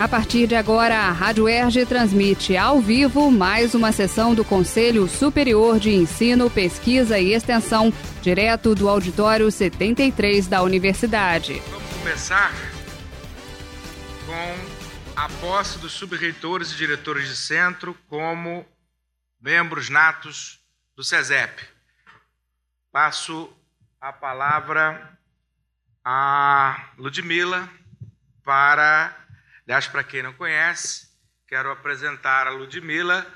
A partir de agora, a Rádio Erge transmite ao vivo mais uma sessão do Conselho Superior de Ensino, Pesquisa e Extensão, direto do Auditório 73 da Universidade. Vamos começar com a posse dos subreitores e diretores de centro como membros natos do SESEP. Passo a palavra a Ludmila para Aliás, para quem não conhece, quero apresentar a Ludmila,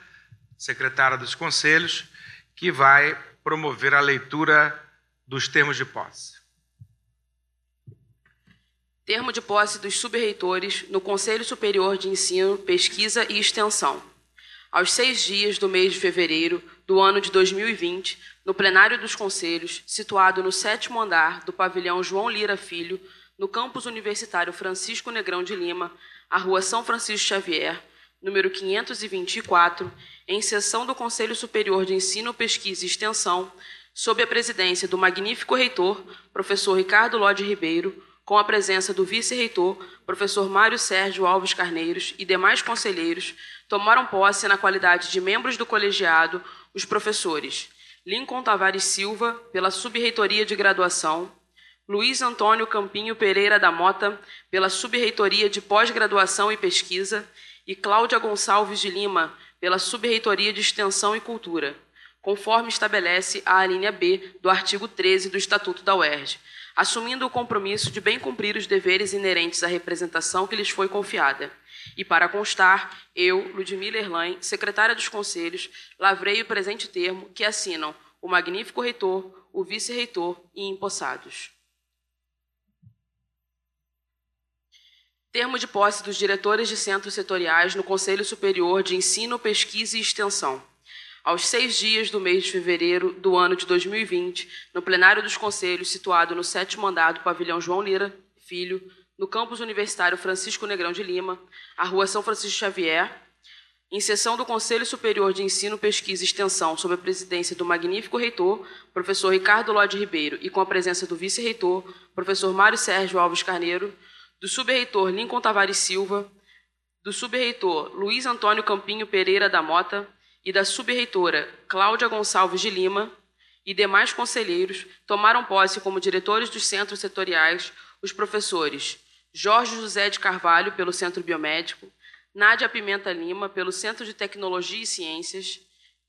secretária dos conselhos, que vai promover a leitura dos termos de posse. Termo de posse dos subreitores no Conselho Superior de Ensino, Pesquisa e Extensão. Aos seis dias do mês de fevereiro do ano de 2020, no plenário dos conselhos, situado no sétimo andar do pavilhão João Lira Filho, no campus universitário Francisco Negrão de Lima, a Rua São Francisco Xavier, número 524, em sessão do Conselho Superior de Ensino, Pesquisa e Extensão, sob a presidência do magnífico reitor, professor Ricardo Lode Ribeiro, com a presença do vice-reitor, professor Mário Sérgio Alves Carneiros e demais conselheiros, tomaram posse na qualidade de membros do colegiado os professores Lincoln Tavares Silva, pela Subreitoria de Graduação, Luiz Antônio Campinho Pereira da Mota, pela Subreitoria de Pós-Graduação e Pesquisa, e Cláudia Gonçalves de Lima, pela Subreitoria de Extensão e Cultura, conforme estabelece a alínea B do artigo 13 do Estatuto da UERJ, assumindo o compromisso de bem cumprir os deveres inerentes à representação que lhes foi confiada. E para constar, eu, Ludmila Erlain, secretária dos Conselhos, lavrei o presente termo que assinam o magnífico reitor, o vice-reitor e empossados. Termo de posse dos diretores de centros setoriais no Conselho Superior de Ensino, Pesquisa e Extensão. Aos seis dias do mês de fevereiro do ano de 2020, no plenário dos conselhos, situado no sétimo andar do pavilhão João Lira Filho, no campus universitário Francisco Negrão de Lima, a rua São Francisco Xavier, em sessão do Conselho Superior de Ensino, Pesquisa e Extensão, sob a presidência do magnífico reitor, professor Ricardo Lode Ribeiro, e com a presença do vice-reitor, professor Mário Sérgio Alves Carneiro, do subreitor Lincoln Tavares Silva, do subreitor Luiz Antônio Campinho Pereira da Mota e da subreitora Cláudia Gonçalves de Lima e demais conselheiros tomaram posse como diretores dos centros setoriais os professores Jorge José de Carvalho, pelo Centro Biomédico, Nádia Pimenta Lima, pelo Centro de Tecnologia e Ciências,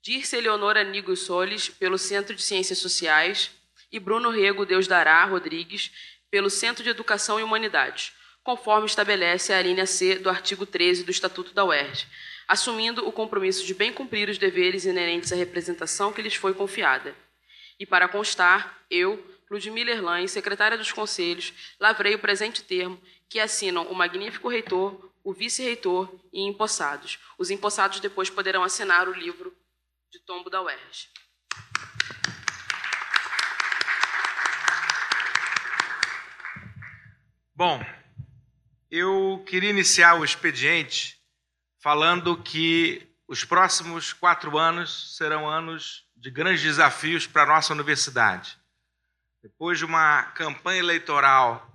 Dirce Eleonora Nigo Solis, pelo Centro de Ciências Sociais, e Bruno Rego Deus Dará Rodrigues, pelo Centro de Educação e Humanidades, conforme estabelece a linha C do artigo 13 do Estatuto da UERJ, assumindo o compromisso de bem cumprir os deveres inerentes à representação que lhes foi confiada. E para constar, eu, Ludmila Erlain, secretária dos Conselhos, lavrei o presente termo que assinam o magnífico reitor, o vice-reitor e empossados. Os empossados depois poderão assinar o livro de tombo da UERJ. Bom, eu queria iniciar o expediente falando que os próximos quatro anos serão anos de grandes desafios para a nossa universidade. Depois de uma campanha eleitoral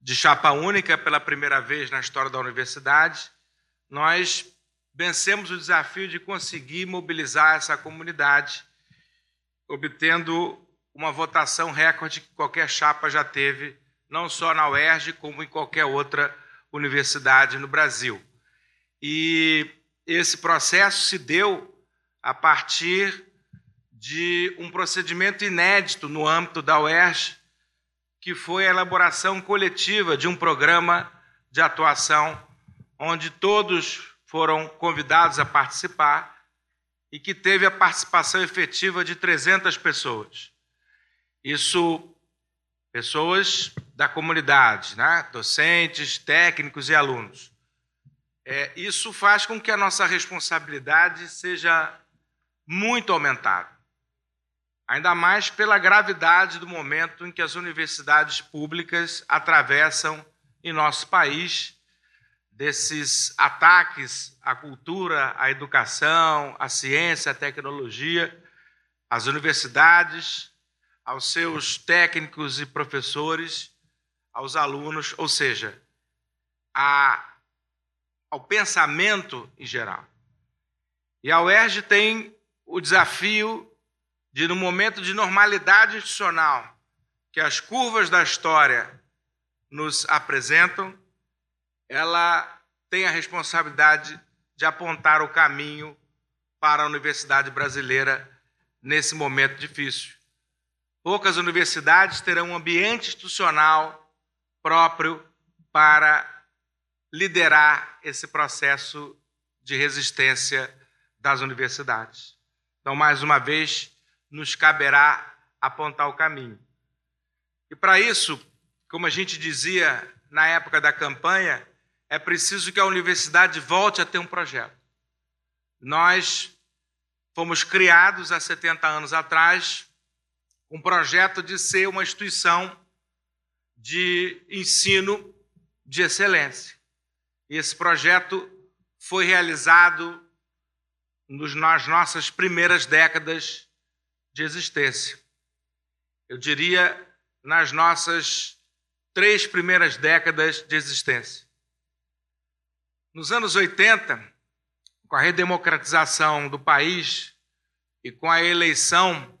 de chapa única pela primeira vez na história da universidade, nós vencemos o desafio de conseguir mobilizar essa comunidade, obtendo uma votação recorde que qualquer chapa já teve não só na UERJ, como em qualquer outra universidade no Brasil. E esse processo se deu a partir de um procedimento inédito no âmbito da UERJ, que foi a elaboração coletiva de um programa de atuação onde todos foram convidados a participar e que teve a participação efetiva de 300 pessoas. Isso pessoas da comunidade, né? docentes, técnicos e alunos. É, isso faz com que a nossa responsabilidade seja muito aumentada, ainda mais pela gravidade do momento em que as universidades públicas atravessam em nosso país desses ataques à cultura, à educação, à ciência, à tecnologia, às universidades, aos seus técnicos e professores, aos alunos, ou seja, a ao pensamento em geral. E a UERJ tem o desafio de, no momento de normalidade institucional, que as curvas da história nos apresentam, ela tem a responsabilidade de apontar o caminho para a universidade brasileira nesse momento difícil. Poucas universidades terão um ambiente institucional próprio para liderar esse processo de resistência das universidades. Então, mais uma vez, nos caberá apontar o caminho. E para isso, como a gente dizia na época da campanha, é preciso que a universidade volte a ter um projeto. Nós fomos criados há 70 anos atrás um projeto de ser uma instituição de ensino de excelência. Esse projeto foi realizado nas nossas primeiras décadas de existência. Eu diria nas nossas três primeiras décadas de existência. Nos anos 80, com a redemocratização do país e com a eleição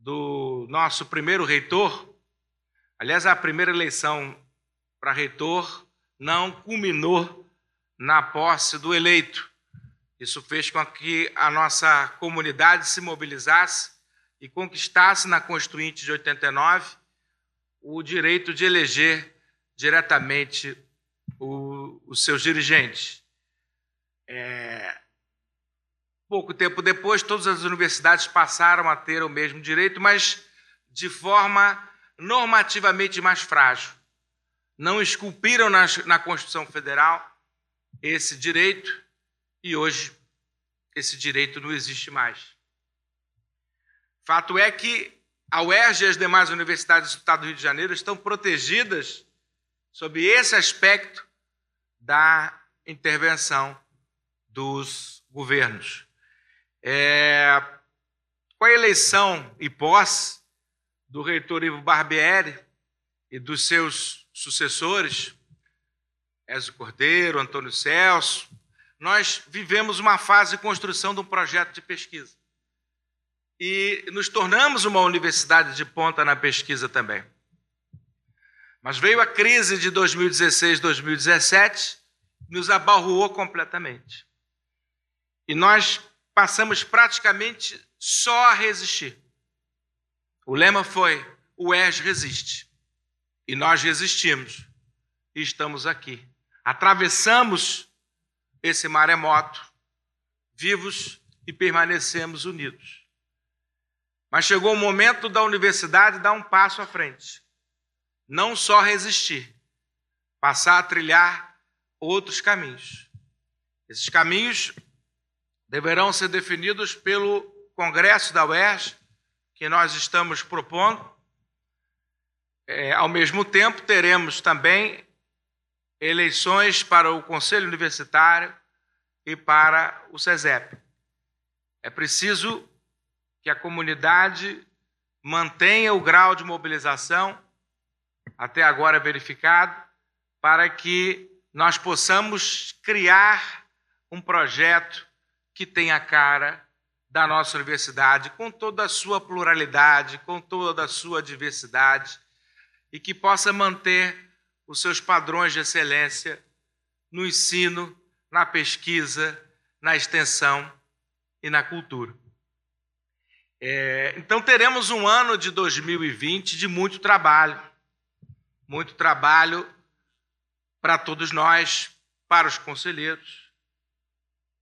do nosso primeiro reitor, aliás, a primeira eleição para reitor não culminou na posse do eleito. Isso fez com que a nossa comunidade se mobilizasse e conquistasse na Constituinte de 89 o direito de eleger diretamente o, os seus dirigentes. É, pouco tempo depois, todas as universidades passaram a ter o mesmo direito, mas de forma normativamente mais frágil. Não esculpiram na, na Constituição Federal esse direito e hoje esse direito não existe mais. Fato é que a UERJ e as demais universidades do Estado do Rio de Janeiro estão protegidas sob esse aspecto da intervenção dos governos. É, com a eleição e posse do reitor Ivo Barbieri e dos seus sucessores, Ézio Cordeiro, Antônio Celso, nós vivemos uma fase de construção de um projeto de pesquisa e nos tornamos uma universidade de ponta na pesquisa também. Mas veio a crise de 2016, 2017, nos abalroou completamente. E nós passamos praticamente só a resistir. O lema foi: o ES resiste. E nós resistimos. E estamos aqui. Atravessamos esse maremoto, vivos e permanecemos unidos. Mas chegou o momento da universidade dar um passo à frente. Não só resistir, passar a trilhar outros caminhos. Esses caminhos deverão ser definidos pelo Congresso da UERJ, que nós estamos propondo. É, ao mesmo tempo, teremos também eleições para o Conselho Universitário e para o SESEP. É preciso que a comunidade mantenha o grau de mobilização, até agora verificado, para que nós possamos criar um projeto que tenha a cara da nossa universidade, com toda a sua pluralidade, com toda a sua diversidade, e que possa manter os seus padrões de excelência no ensino, na pesquisa, na extensão e na cultura. É, então teremos um ano de 2020 de muito trabalho, muito trabalho para todos nós, para os conselheiros,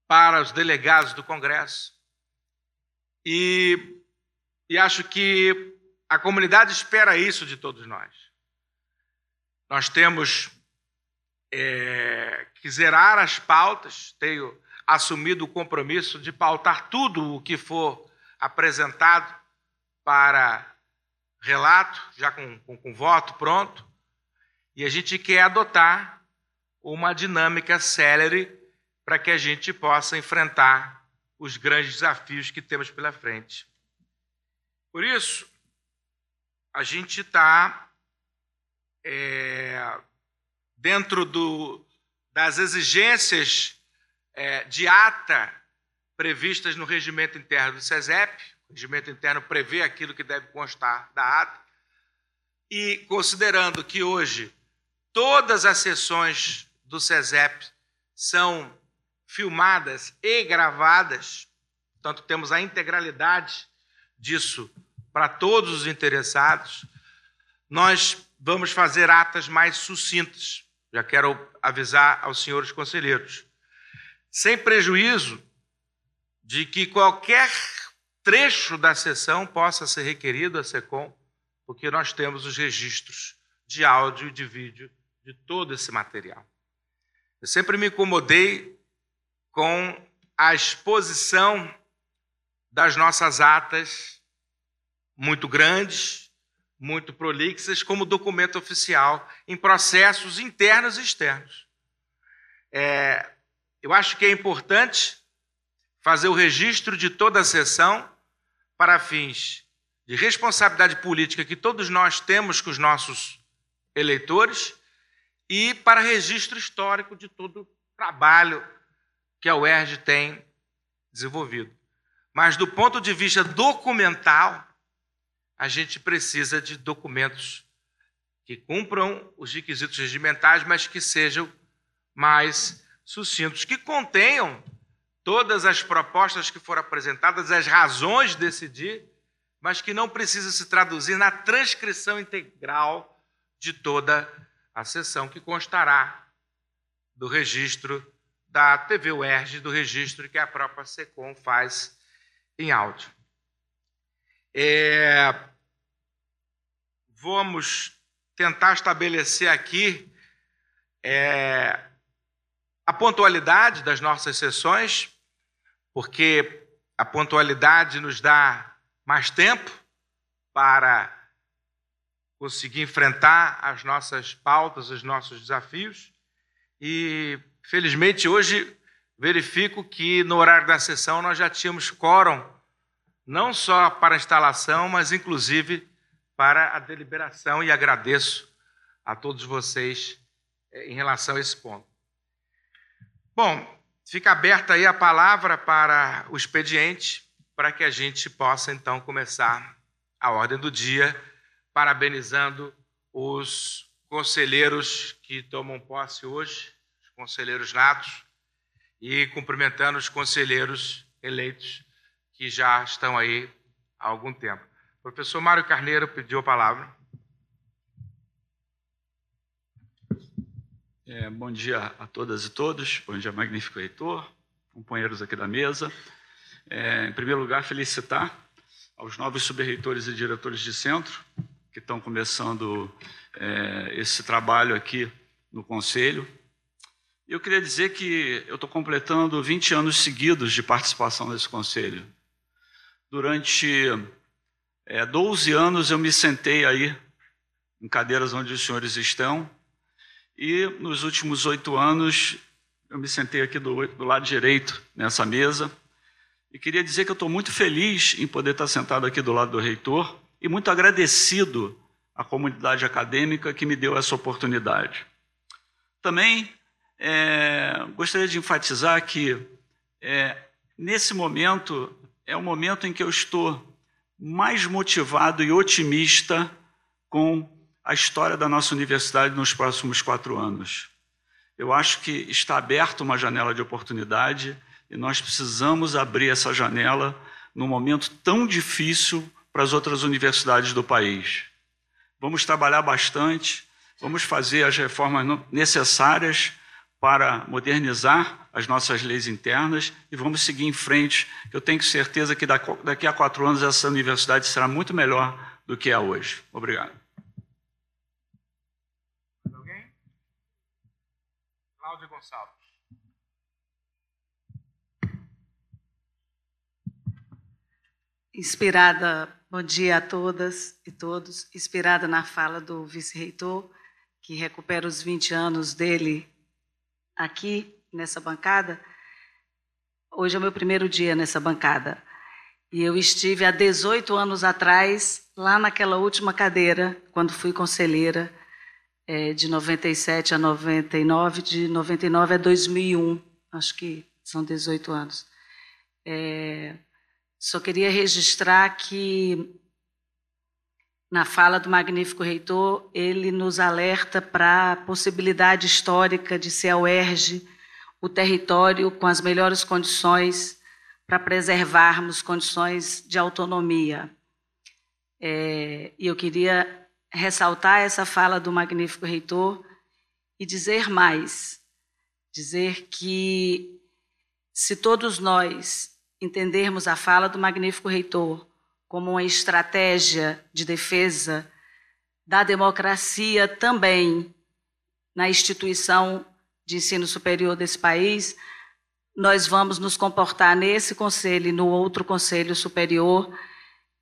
para os delegados do Congresso. E, e acho que a comunidade espera isso de todos nós. Nós temos é, que zerar as pautas, tenho assumido o compromisso de pautar tudo o que for apresentado para relato, já com, com, com voto pronto, e a gente quer adotar uma dinâmica célere para que a gente possa enfrentar os grandes desafios que temos pela frente. Por isso, a gente está é, dentro do, das exigências é, de ata previstas no regimento interno do SESEP. O regimento interno prevê aquilo que deve constar da ata. E considerando que hoje todas as sessões do SESEP são filmadas e gravadas, portanto, temos a integralidade disso para todos os interessados, nós vamos fazer atas mais sucintas. Já quero avisar aos senhores conselheiros. Sem prejuízo de que qualquer trecho da sessão possa ser requerido à SECOM, porque nós temos os registros de áudio e de vídeo de todo esse material. Eu sempre me incomodei com a exposição das nossas atas muito grandes, muito prolixas, como documento oficial em processos internos e externos. É, eu acho que é importante fazer o registro de toda a sessão para fins de responsabilidade política que todos nós temos com os nossos eleitores e para registro histórico de todo o trabalho que a UERJ tem desenvolvido. Mas do ponto de vista documental, a gente precisa de documentos que cumpram os requisitos regimentais, mas que sejam mais sucintos, que contenham todas as propostas que foram apresentadas, as razões de decidir, mas que não precisa se traduzir na transcrição integral de toda a sessão, que constará do registro da TV UERJ, do registro que a própria SECOM faz em áudio. É, vamos tentar estabelecer aqui é, a pontualidade das nossas sessões, porque a pontualidade nos dá mais tempo para conseguir enfrentar as nossas pautas, os nossos desafios. E, felizmente, hoje verifico que no horário da sessão nós já tínhamos quórum, não só para a instalação, mas inclusive para a deliberação, e agradeço a todos vocês eh, em relação a esse ponto. Bom, fica aberta aí a palavra para o expediente, para que a gente possa então começar a ordem do dia, parabenizando os conselheiros que tomam posse hoje, conselheiros natos, e cumprimentando os conselheiros eleitos que já estão aí há algum tempo. O professor Mário Carneiro pediu a palavra. É, bom dia a todas e todos, bom dia, magnífico reitor, companheiros aqui da mesa. É, em primeiro lugar, felicitar aos novos subreitores e diretores de centro que estão começando é, esse trabalho aqui no Conselho. Eu queria dizer que eu estou completando 20 anos seguidos de participação nesse Conselho. Durante é, 12 anos eu me sentei aí em cadeiras onde os senhores estão e nos últimos oito anos, eu me sentei aqui do, do, lado direito nessa mesa e queria dizer que eu estou muito feliz em poder estar sentado aqui do lado do reitor e muito agradecido à comunidade acadêmica que me deu essa oportunidade. Também é, gostaria de enfatizar que é, nesse momento é o momento em que eu estou mais motivado e otimista com a história da nossa universidade nos próximos quatro anos. Eu acho que está aberta uma janela de oportunidade e nós precisamos abrir essa janela num momento tão difícil para as outras universidades do país. Vamos trabalhar bastante, vamos fazer as reformas necessárias para modernizar as nossas leis internas e vamos seguir em frente. Eu tenho certeza que daqui a quatro anos essa universidade será muito melhor do que é hoje. Obrigado. Cláudia Gonçalves. Inspirada, bom dia a todas e todos, inspirada na fala do vice-reitor, que recupera os 20 anos dele aqui nessa bancada. Hoje é o meu primeiro dia nessa bancada. E eu estive há 18 anos atrás, lá naquela última cadeira, quando fui conselheira, é, de 97 a 99, de 99 a 2001, acho que são 18 anos. É, só queria registrar que na fala do magnífico reitor, ele nos alerta para a possibilidade histórica de ser a UERJ o território com as melhores condições para preservarmos condições de autonomia. É, e eu queria ressaltar essa fala do magnífico reitor e dizer mais, dizer que se todos nós entendermos a fala do magnífico reitor como uma estratégia de defesa da democracia também na instituição de ensino superior desse país, nós vamos nos comportar nesse conselho e no outro conselho superior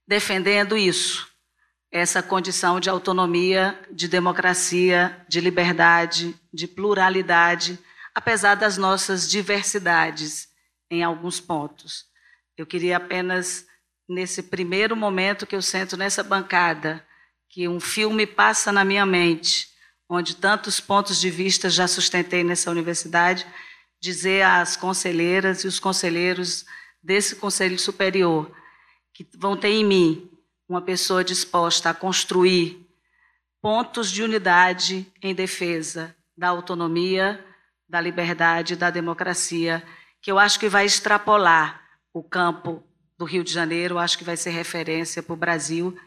defendendo isso, essa condição de autonomia, de democracia, de liberdade, de pluralidade, apesar das nossas diversidades em alguns pontos. Eu queria apenas nesse primeiro momento que eu sento nessa bancada, que um filme passa na minha mente, onde tantos pontos de vista já sustentei nessa universidade, dizer às conselheiras e os conselheiros desse conselho superior que vão ter em mim uma pessoa disposta a construir pontos de unidade em defesa da autonomia, da liberdade, da democracia, que eu acho que vai extrapolar o campo do Rio de Janeiro, acho que vai ser referência para o Brasil.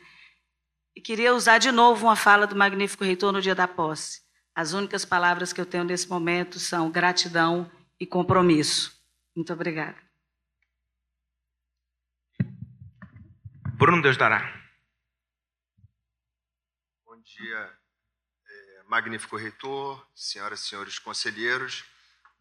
E queria usar de novo uma fala do magnífico reitor no dia da posse. As únicas palavras que eu tenho nesse momento são gratidão e compromisso. Muito obrigada. Bruno Deus dará. Bom dia, é, magnífico reitor, senhoras e senhores conselheiros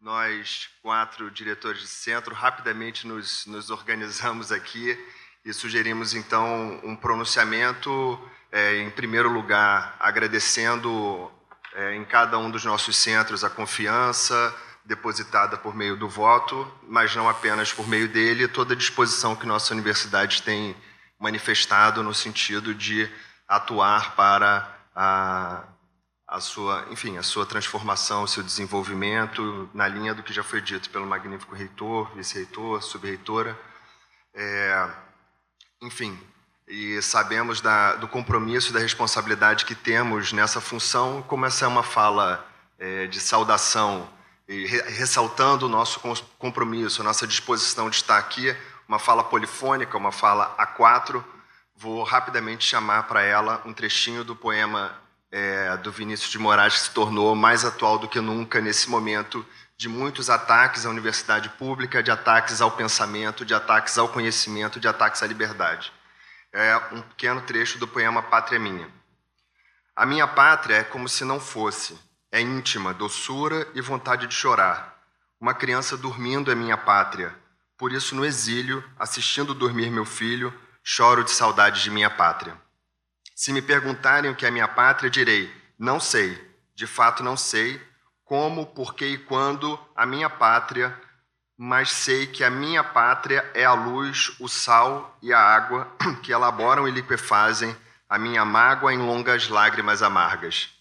nós, quatro diretores de centro, rapidamente nos, nos organizamos aqui e sugerimos, então, um pronunciamento, é, em primeiro lugar, agradecendo é, em cada um dos nossos centros a confiança depositada por meio do voto, mas não apenas por meio dele, toda a disposição que nossa universidade tem manifestado no sentido de atuar para a a sua, enfim, a sua transformação, o seu desenvolvimento na linha do que já foi dito pelo magnífico reitor, vice-reitor, sub-reitora. É, enfim, e sabemos da, do compromisso e da responsabilidade que temos nessa função, como essa é uma fala é, de saudação, e re, ressaltando o nosso compromisso, a nossa disposição de estar aqui, uma fala polifônica, uma fala a quatro, vou rapidamente chamar para ela um trechinho do poema é, do Vinícius de Moraes que se tornou mais atual do que nunca nesse momento de muitos ataques à universidade pública, de ataques ao pensamento, de ataques ao conhecimento, de ataques à liberdade. É um pequeno trecho do poema Pátria Minha. A minha pátria é como se não fosse, é íntima, doçura e vontade de chorar. Uma criança dormindo é minha pátria, por isso no exílio, assistindo dormir meu filho, choro de saudade de minha pátria. Se me perguntarem o que é minha pátria, direi: não sei, de fato não sei como, porquê e quando a minha pátria, mas sei que a minha pátria é a luz, o sal e a água que elaboram e liquefazem a minha mágoa em longas lágrimas amargas.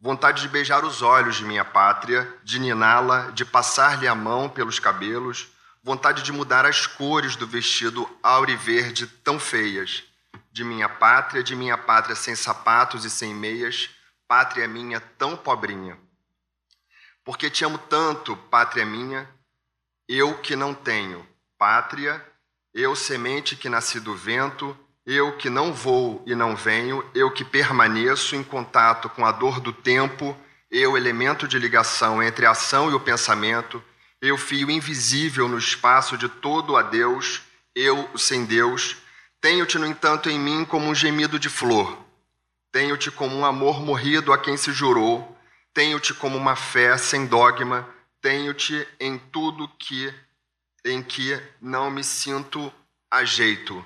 Vontade de beijar os olhos de minha pátria, de niná-la, de passar-lhe a mão pelos cabelos, vontade de mudar as cores do vestido auriverde tão feias de minha pátria, de minha pátria sem sapatos e sem meias, pátria minha tão pobrinha. Porque te amo tanto, pátria minha, eu que não tenho pátria, eu semente que nasci do vento, eu que não vou e não venho, eu que permaneço em contato com a dor do tempo, eu elemento de ligação entre a ação e o pensamento, eu fio invisível no espaço de todo a Deus, eu sem Deus, tenho-te, no entanto, em mim como um gemido de flor. Tenho-te como um amor morrido a quem se jurou. Tenho-te como uma fé sem dogma. Tenho-te em tudo que em que não me sinto a jeito.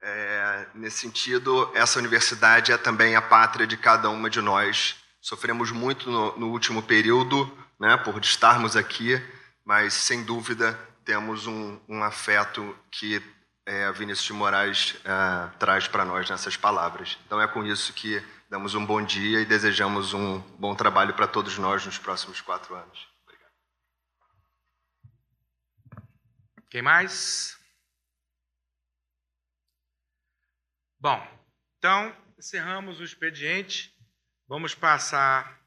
É, nesse sentido, essa universidade é também a pátria de cada uma de nós. Sofremos muito no, no último período, né, por estarmos aqui, mas sem dúvida temos um, um afeto que é, Vinícius de Moraes é, traz para nós nessas palavras. Então é com isso que damos um bom dia e desejamos um bom trabalho para todos nós nos próximos quatro anos. Obrigado. Quem mais? Bom, então encerramos o expediente. Vamos passar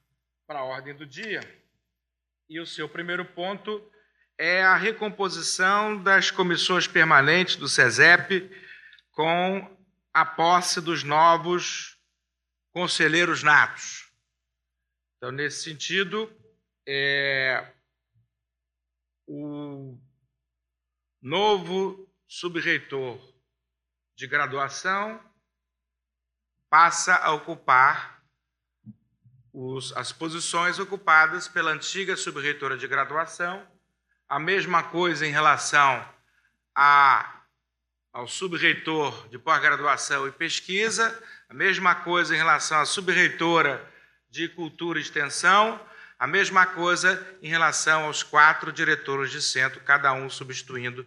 para a ordem do dia. E o seu primeiro ponto é a recomposição das comissões permanentes do SESEP com a posse dos novos conselheiros natos. Então, nesse sentido, é, o novo subreitor de graduação passa a ocupar os, as posições ocupadas pela antiga subreitora de graduação, a mesma coisa em relação a ao subreitor de pós-graduação e pesquisa, a mesma coisa em relação à subreitora de cultura e extensão, a mesma coisa em relação aos quatro diretores de centro, cada um substituindo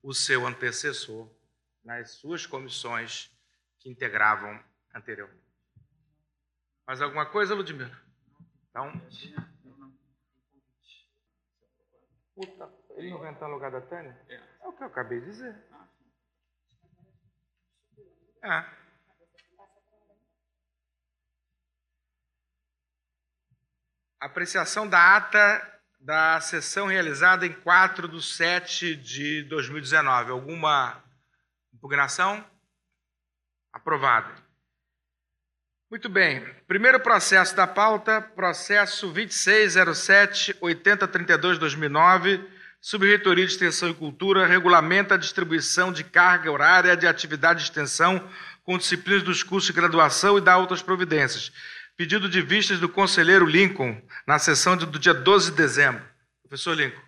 o seu antecessor nas suas comissões que integravam anteriormente. Mais alguma coisa, Ludmila? Então. Puta, ele não vai entrar no lugar da Tânia? É o que eu acabei de dizer. É. Apreciação da ata da sessão realizada em 4 de 7 de 2019. Alguma impugnação? Aprovado. Muito bem. Primeiro processo da pauta, processo 2607-8032-2009 Subreitoria de Extensão e Cultura regulamenta a distribuição de carga horária de atividade de extensão com disciplinas dos cursos de graduação e dá outras providências. Pedido de vistas do conselheiro Lincoln, na sessão do dia 12 de dezembro. Professor Lincoln.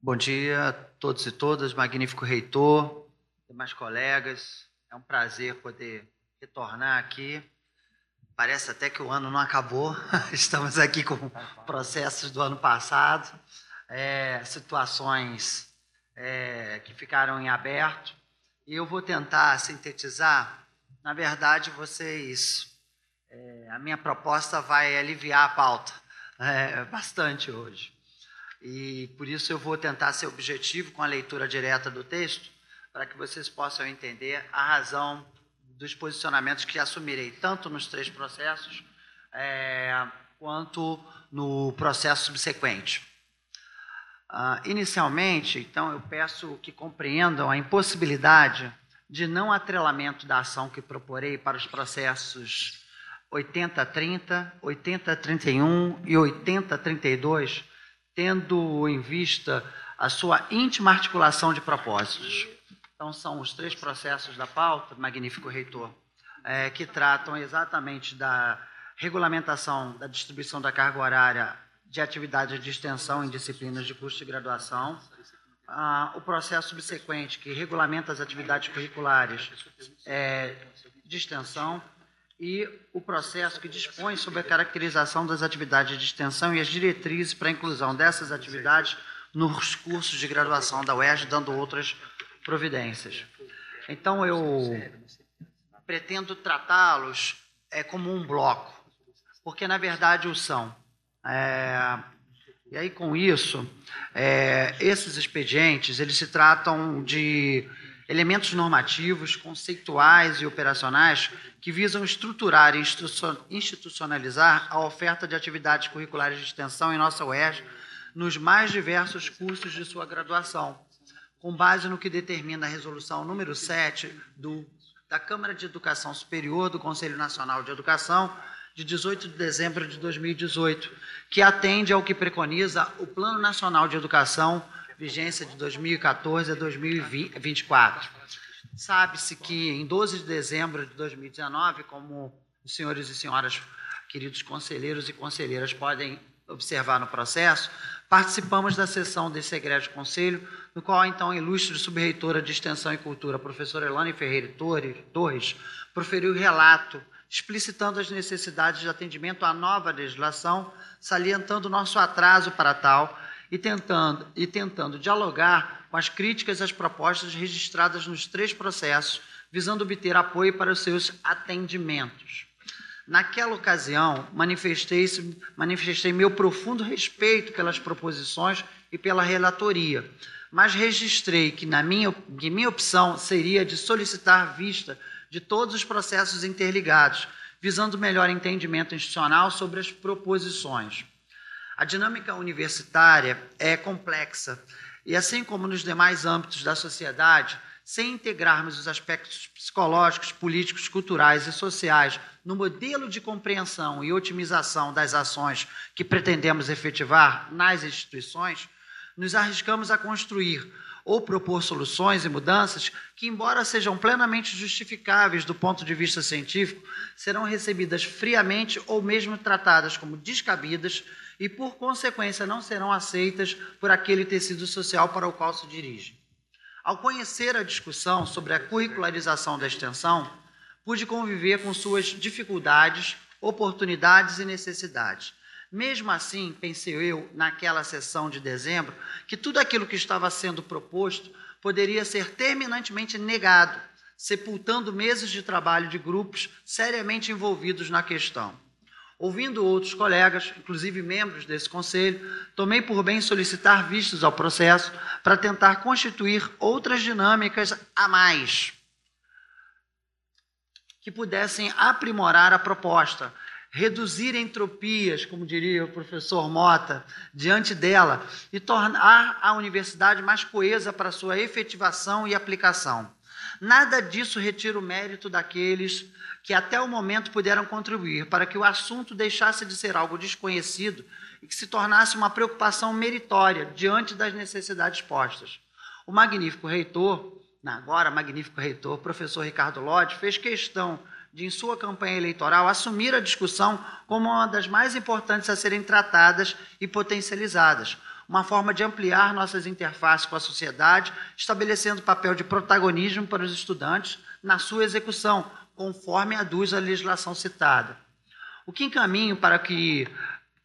Bom dia a todos e todas, magnífico reitor, demais colegas. É um prazer poder retornar aqui. Parece até que o ano não acabou, estamos aqui com processos do ano passado é, situações é, que ficaram em aberto. E eu vou tentar sintetizar. Na verdade, vocês. É, a minha proposta vai aliviar a pauta é, bastante hoje. E por isso eu vou tentar ser objetivo com a leitura direta do texto, para que vocês possam entender a razão dos posicionamentos que assumirei, tanto nos três processos, é, quanto no processo subsequente. Uh, inicialmente, então, eu peço que compreendam a impossibilidade de não atrelamento da ação que proporei para os processos 8030, 8031 e 8032, tendo em vista a sua íntima articulação de propósitos. Então, são os três processos da pauta, magnífico reitor, é, que tratam exatamente da regulamentação da distribuição da carga horária de atividade de extensão em disciplinas de curso de graduação, ah, o processo subsequente que regulamenta as atividades curriculares é, de extensão e o processo que dispõe sobre a caracterização das atividades de extensão e as diretrizes para a inclusão dessas atividades nos cursos de graduação da UERJ, dando outras providências. Então, eu pretendo tratá-los é, como um bloco, porque, na verdade, o são. É, e aí, com isso, é, esses expedientes, eles se tratam de elementos normativos, conceituais e operacionais que visam estruturar e institucionalizar a oferta de atividades curriculares de extensão em nossa UERJ nos mais diversos cursos de sua graduação, com base no que determina a resolução número 7 do, da Câmara de Educação Superior do Conselho Nacional de Educação, de 18 de dezembro de 2018, que atende ao que preconiza o Plano Nacional de Educação, vigência de 2014 a 2024. Sabe-se que em 12 de dezembro de 2019, como os senhores e senhoras, queridos conselheiros e conselheiras, podem observar no processo, participamos da sessão desse egrégio conselho, no qual então a ilustre subreitora de Extensão e Cultura, professora Elane Ferreira Torres, proferiu relato explicitando as necessidades de atendimento à nova legislação, salientando nosso atraso para tal e tentando, e tentando dialogar com as críticas às propostas registradas nos três processos visando obter apoio para os seus atendimentos. Naquela ocasião, manifestei, manifestei meu profundo respeito pelas proposições e pela relatoria, mas registrei que, na minha, que minha opção seria de solicitar vista de todos os processos interligados, visando melhor entendimento institucional sobre as proposições. A dinâmica universitária é complexa e, assim como nos demais âmbitos da sociedade, sem integrarmos os aspectos psicológicos, políticos, culturais e sociais no modelo de compreensão e otimização das ações que pretendemos efetivar nas instituições, nos arriscamos a construir ou propor soluções e mudanças que, embora sejam plenamente justificáveis do ponto de vista científico, serão recebidas friamente ou mesmo tratadas como descabidas e, por consequência, não serão aceitas por aquele tecido social para o qual se dirige. Ao conhecer a discussão sobre a curricularização da extensão, pude conviver com suas dificuldades, oportunidades e necessidades mesmo assim, pensei eu, naquela sessão de dezembro, que tudo aquilo que estava sendo proposto poderia ser terminantemente negado, sepultando meses de trabalho de grupos seriamente envolvidos na questão. Ouvindo outros colegas, inclusive membros desse conselho, tomei por bem solicitar vistos ao processo para tentar constituir outras dinâmicas a mais que pudessem aprimorar a proposta, reduzir entropias, como diria o professor Mota, diante dela e tornar a universidade mais coesa para sua efetivação e aplicação. Nada disso retira o mérito daqueles que até o momento puderam contribuir para que o assunto deixasse de ser algo desconhecido e que se tornasse uma preocupação meritória diante das necessidades postas. O magnífico reitor, agora magnífico reitor, professor Ricardo Lodge, fez questão de, em sua campanha eleitoral, assumir a discussão como uma das mais importantes a serem tratadas e potencializadas, uma forma de ampliar nossas interfaces com a sociedade, estabelecendo papel de protagonismo para os estudantes na sua execução, conforme aduz a legislação citada. O que encaminho para que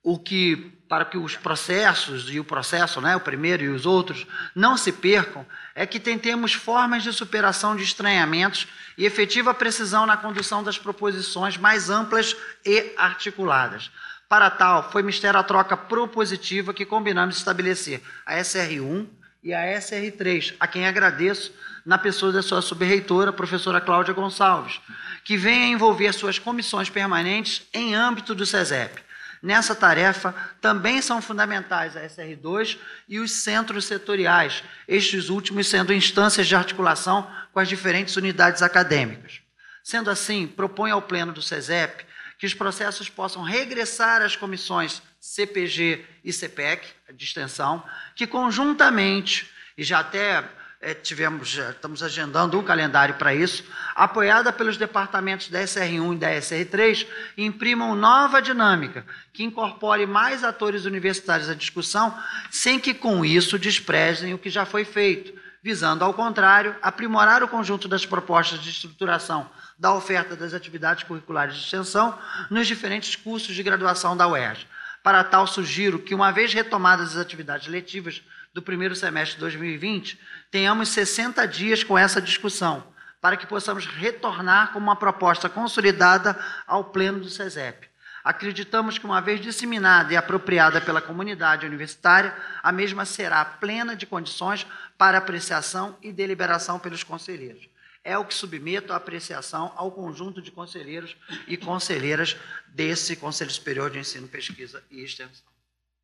o que para que os processos e o processo, né, o primeiro e os outros, não se percam, é que tentemos formas de superação de estranhamentos e efetiva precisão na condução das proposições mais amplas e articuladas. Para tal, foi mistério a troca propositiva que combinamos estabelecer a SR1 e a SR3, a quem agradeço na pessoa da sua subreitora, professora Cláudia Gonçalves, que vem a envolver suas comissões permanentes em âmbito do SESEP Nessa tarefa também são fundamentais a SR2 e os centros setoriais, estes últimos sendo instâncias de articulação com as diferentes unidades acadêmicas. Sendo assim, propõe ao Pleno do SESEP que os processos possam regressar às comissões CPG e CPEC, de extensão, que conjuntamente, e já até é, tivemos, estamos agendando um calendário para isso, apoiada pelos departamentos da SR1 e da SR3, imprimam nova dinâmica, que incorpore mais atores universitários à discussão, sem que com isso desprezem o que já foi feito, visando, ao contrário, aprimorar o conjunto das propostas de estruturação da oferta das atividades curriculares de extensão nos diferentes cursos de graduação da UERJ. Para tal, sugiro que, uma vez retomadas as atividades letivas do primeiro semestre de 2020, tenhamos 60 dias com essa discussão, para que possamos retornar com uma proposta consolidada ao pleno do SESEP. Acreditamos que, uma vez disseminada e apropriada pela comunidade universitária, a mesma será plena de condições para apreciação e deliberação pelos conselheiros. É o que submeto à apreciação ao conjunto de conselheiros e conselheiras desse Conselho Superior de Ensino, Pesquisa e Extensão.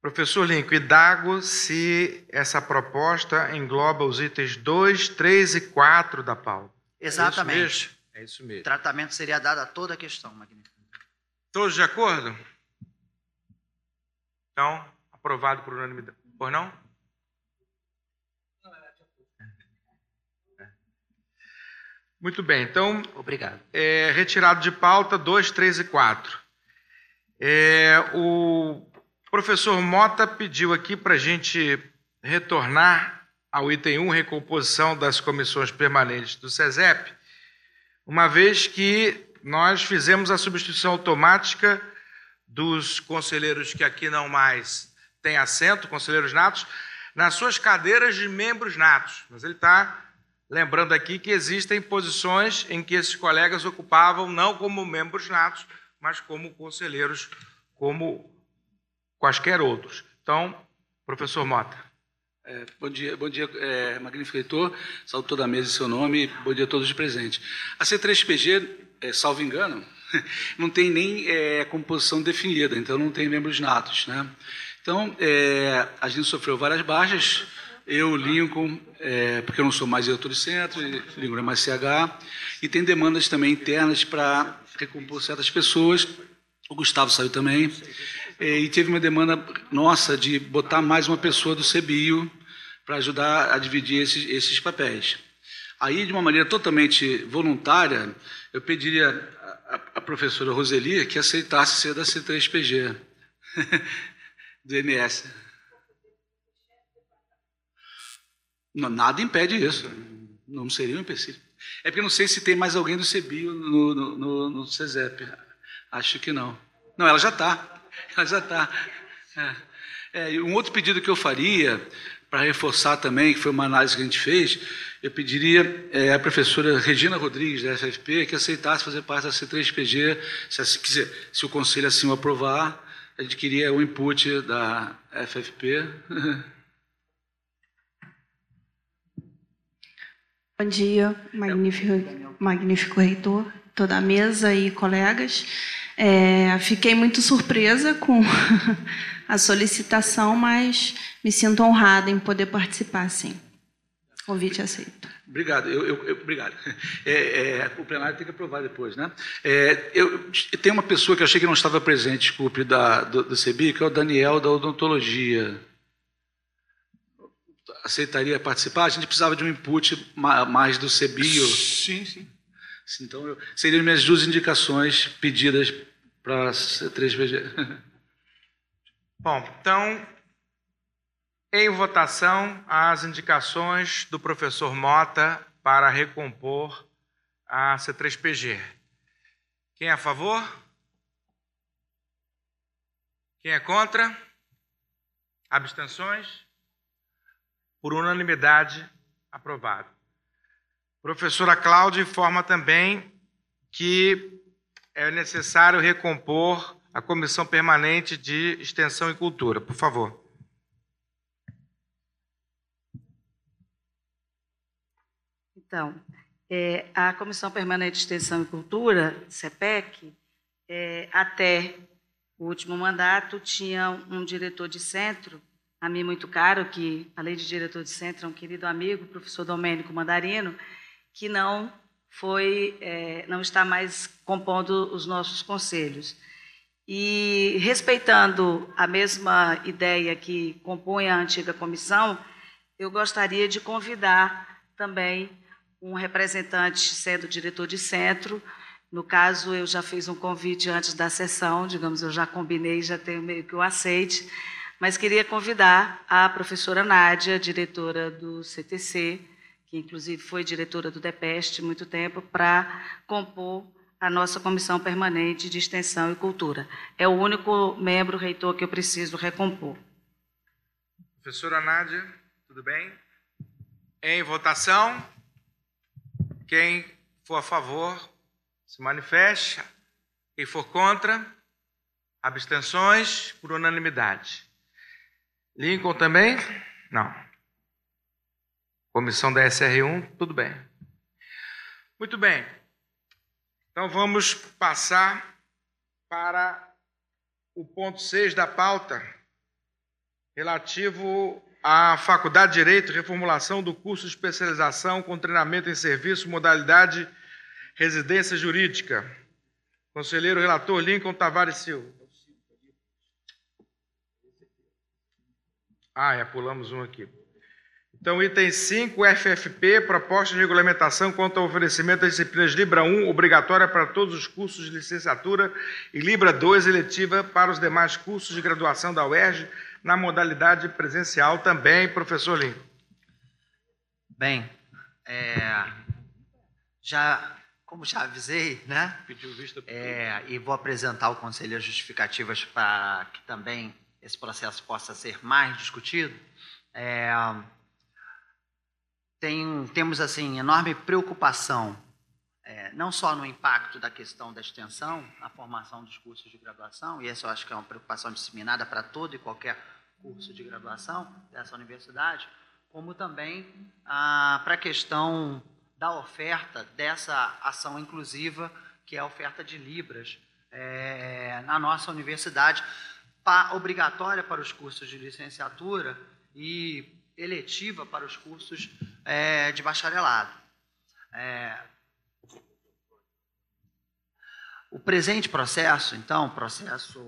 Professor Lincoln, indago se essa proposta engloba os itens 2, 3 e 4 da pauta. Exatamente. É isso mesmo? É isso mesmo. O tratamento seria dado a toda a questão, magnífico. Todos de acordo? Então, aprovado por unanimidade. Por não? Muito bem, então. Obrigado. É, retirado de pauta 2, 3 e 4. É, o o professor Mota pediu aqui para a gente retornar ao item 1, recomposição das comissões permanentes do SESEP, uma vez que nós fizemos a substituição automática dos conselheiros que aqui não mais têm assento, conselheiros natos, nas suas cadeiras de membros natos. Mas ele está Lembrando aqui que existem posições em que esses colegas ocupavam não como membros natos, mas como conselheiros, como quaisquer outros. Então, professor Mota. É, bom dia, bom dia, é, magnífico reitor. Saúde toda a mesa em seu nome. Bom dia a todos os presentes. A C3PG, é, salvo engano, não tem nem é, composição definida, então não tem membros natos, né? Então, é, a gente sofreu várias baixas. Eu, Lincoln, é, porque eu não sou mais diretor de centro, Lincoln é mais CH, e tem demandas também internas para recompor certas pessoas. O Gustavo saiu também. E teve uma demanda nossa de botar mais uma pessoa do CBIO para ajudar a dividir esses, esses papéis. Aí, de uma maneira totalmente voluntária, eu pediria à professora Roseli que aceitasse ser da C3PG, do MS. Não, nada impede isso. Não seria um empecilho. É porque não sei se tem mais alguém do CEBIO no, no, no, no CESEP. Acho que não. Não, ela já está. Ela já está. É. É, um outro pedido que eu faria, para reforçar também, que foi uma análise que a gente fez, eu pediria é, à professora Regina Rodrigues, da FFP, que aceitasse fazer parte da C3PG, se, quiser, se o conselho assim o aprovar, a gente queria o input da FFP. Bom dia, magnífico, magnífico reitor, toda a mesa e colegas. É, fiquei muito surpresa com a solicitação, mas me sinto honrada em poder participar, sim. Convite aceito. Obrigado. Eu, eu, eu obrigado. É, é, o plenário tem que aprovar depois, né? É, eu, tem uma pessoa que eu achei que não estava presente, desculpe, da, do, do CEBI, que é o Daniel da odontologia aceitaria participar? A gente precisava de um input mais do CEBIO. Sim, sim. Então, eu, seriam minhas duas indicações pedidas para a C3VG. Bom, então, em votação, as indicações do professor Mota para recompor a C3PG. Quem é a favor? Quem é contra? Abstenções? por unanimidade, aprovado. Professora Cláudia informa também que é necessário recompor a Comissão Permanente de Extensão e Cultura. Por favor. Então, é, a Comissão Permanente de Extensão e Cultura, CEPEC, é, até o último mandato, tinha um diretor de centro a mim muito caro, que, além de diretor de centro, é um querido amigo, o professor Domênico Mandarino, que não foi, é, não está mais compondo os nossos conselhos. E respeitando a mesma ideia que compõe a antiga comissão, eu gostaria de convidar também um representante, sendo diretor de centro. No caso, eu já fiz um convite antes da sessão, digamos, eu já combinei, já tenho meio que o aceite mas queria convidar a professora Nádia, diretora do CTC, que inclusive foi diretora do DEPEST muito tempo, para compor a nossa comissão permanente de extensão e cultura. É o único membro reitor que eu preciso recompor. Professora Nádia, tudo bem? Em votação, quem for a favor, se manifeste. Quem for contra, abstenções por unanimidade. Lincoln também? Não. Comissão da SR1, tudo bem. Muito bem. Então vamos passar para o ponto 6 da pauta, relativo à Faculdade de Direito, reformulação do curso de especialização com treinamento em serviço, modalidade residência jurídica. Conselheiro relator Lincoln Tavares Silva. Ah, é, pulamos um aqui. Então, item 5, FFP, proposta de regulamentação quanto ao oferecimento das disciplinas Libra 1, obrigatória para todos os cursos de licenciatura, e Libra 2, eletiva para os demais cursos de graduação da UERJ, na modalidade presencial também, professor Lima. Bem, é, já, como já avisei, né? Pediu vista. É, e vou apresentar ao conselho as justificativas para que também esse processo possa ser mais discutido, é, tem, temos assim enorme preocupação, é, não só no impacto da questão da extensão, na formação dos cursos de graduação, e essa eu acho que é uma preocupação disseminada para todo e qualquer curso de graduação dessa universidade, como também ah, para a questão da oferta dessa ação inclusiva, que é a oferta de Libras é, na nossa universidade, pa, obrigatória para os cursos de licenciatura e eletiva para os cursos é, de bacharelado. É, o presente processo, então, processo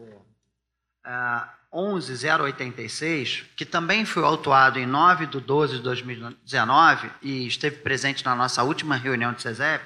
é, 11086, que também foi autuado em 9 de 12 de 2019 e esteve presente na nossa última reunião de CESEP,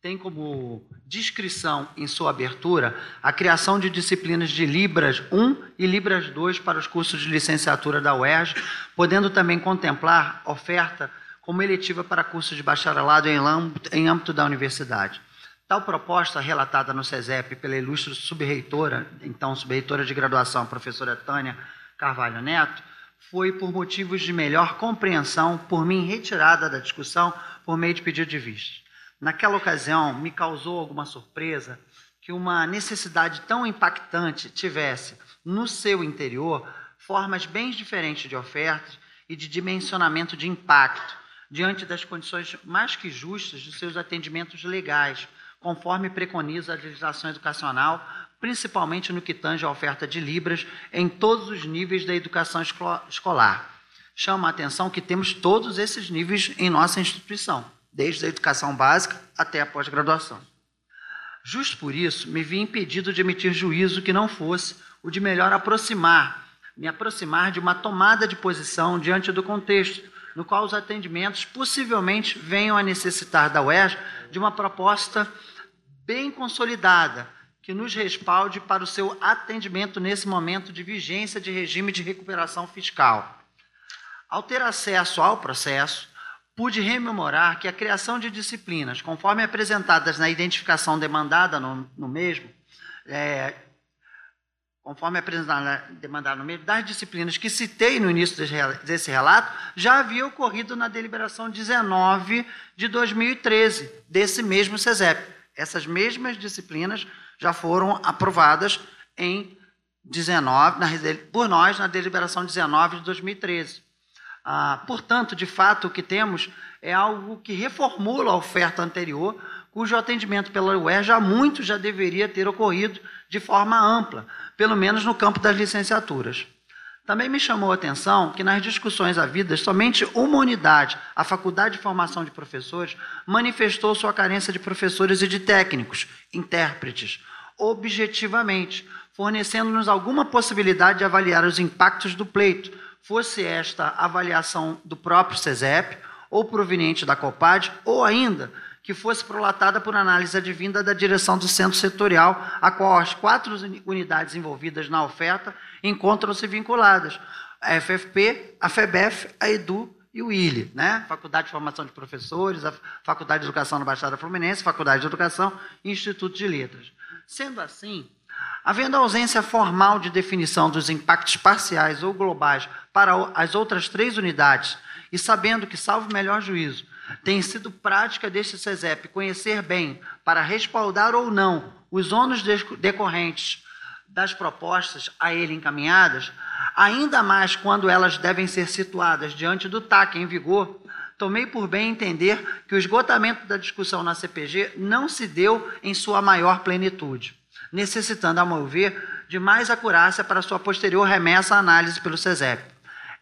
tem como descrição em sua abertura a criação de disciplinas de Libras 1 e Libras 2 para os cursos de licenciatura da UERJ, podendo também contemplar oferta como eletiva para cursos de bacharelado em âmbito da universidade. Tal proposta, relatada no SESEP pela ilustre subreitora, então subreitora de graduação, professora Tânia Carvalho Neto, foi por motivos de melhor compreensão, por mim retirada da discussão por meio de pedido de vista. Naquela ocasião, me causou alguma surpresa que uma necessidade tão impactante tivesse no seu interior formas bem diferentes de ofertas e de dimensionamento de impacto, diante das condições mais que justas de seus atendimentos legais, conforme preconiza a legislação educacional, principalmente no que tange à oferta de Libras em todos os níveis da educação escolar. Chama a atenção que temos todos esses níveis em nossa instituição desde a educação básica até a pós-graduação. Justo por isso, me vi impedido de emitir juízo que não fosse o de melhor aproximar, me aproximar de uma tomada de posição diante do contexto, no qual os atendimentos possivelmente venham a necessitar da UERJ de uma proposta bem consolidada, que nos respalde para o seu atendimento nesse momento de vigência de regime de recuperação fiscal. Ao ter acesso ao processo, pude rememorar que a criação de disciplinas, conforme apresentadas na identificação demandada no, no mesmo, é, conforme apresentada demandada no mesmo, das disciplinas que citei no início desse relato, já havia ocorrido na deliberação 19 de 2013, desse mesmo CESEP. Essas mesmas disciplinas já foram aprovadas em 19, na, por nós na deliberação 19 de 2013. Ah, portanto, de fato, o que temos é algo que reformula a oferta anterior, cujo atendimento pela UER já muito já deveria ter ocorrido de forma ampla, pelo menos no campo das licenciaturas. Também me chamou a atenção que nas discussões havidas, somente uma unidade, a Faculdade de Formação de Professores, manifestou sua carência de professores e de técnicos, intérpretes, objetivamente, fornecendo-nos alguma possibilidade de avaliar os impactos do pleito, fosse esta avaliação do próprio CESEP, ou proveniente da COPAD, ou ainda que fosse prolatada por análise advinda da direção do centro setorial, a qual as quatro unidades envolvidas na oferta encontram-se vinculadas: a FFP, a FEBEF, a EDU e o ILE, né? Faculdade de Formação de Professores, a Faculdade de Educação na Baixada Fluminense, Faculdade de Educação e Instituto de Letras. Sendo assim, Havendo ausência formal de definição dos impactos parciais ou globais para as outras três unidades, e sabendo que, salvo melhor juízo, tem sido prática deste CESEP conhecer bem, para respaldar ou não, os ônus decorrentes das propostas a ele encaminhadas, ainda mais quando elas devem ser situadas diante do TAC em vigor, tomei por bem entender que o esgotamento da discussão na CPG não se deu em sua maior plenitude necessitando, a meu ver, de mais acurácia para sua posterior remessa à análise pelo SESEP.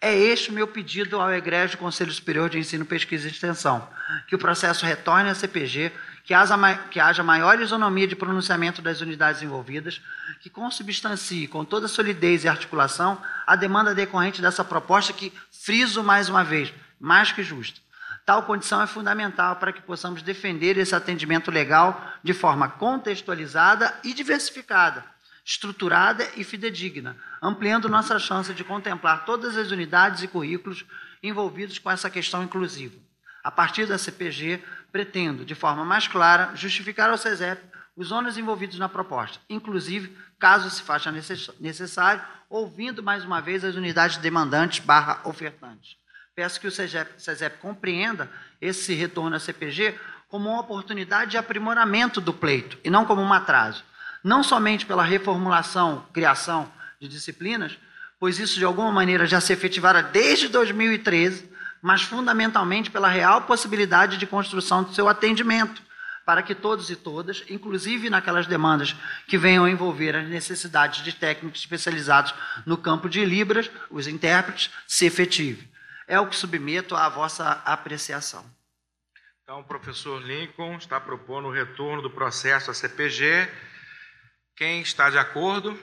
É este o meu pedido ao egrégio Conselho Superior de Ensino, Pesquisa e Extensão, que o processo retorne à CPG, que haja, que haja maior isonomia de pronunciamento das unidades envolvidas, que consubstancie com toda solidez e articulação a demanda decorrente dessa proposta que, friso mais uma vez, mais que justa. Tal condição é fundamental para que possamos defender esse atendimento legal de forma contextualizada e diversificada, estruturada e fidedigna, ampliando nossa chance de contemplar todas as unidades e currículos envolvidos com essa questão inclusiva. A partir da CPG, pretendo, de forma mais clara, justificar ao CESEP os ônus envolvidos na proposta, inclusive, caso se faça necessário, ouvindo mais uma vez as unidades demandantes barra ofertantes. peço que o CEGEP, CESEP compreenda esse retorno à CPG como uma oportunidade de aprimoramento do pleito e não como um atraso. Não somente pela reformulação, criação de disciplinas, pois isso de alguma maneira já se efetivara desde 2013, mas fundamentalmente pela real possibilidade de construção do seu atendimento, para que todos e todas, inclusive naquelas demandas que venham a envolver as necessidades de técnicos especializados no campo de Libras, os intérpretes, se efetive. É o que submeto à vossa apreciação. Então, o professor Lincoln está propondo o retorno do processo à CPG. Quem está de acordo?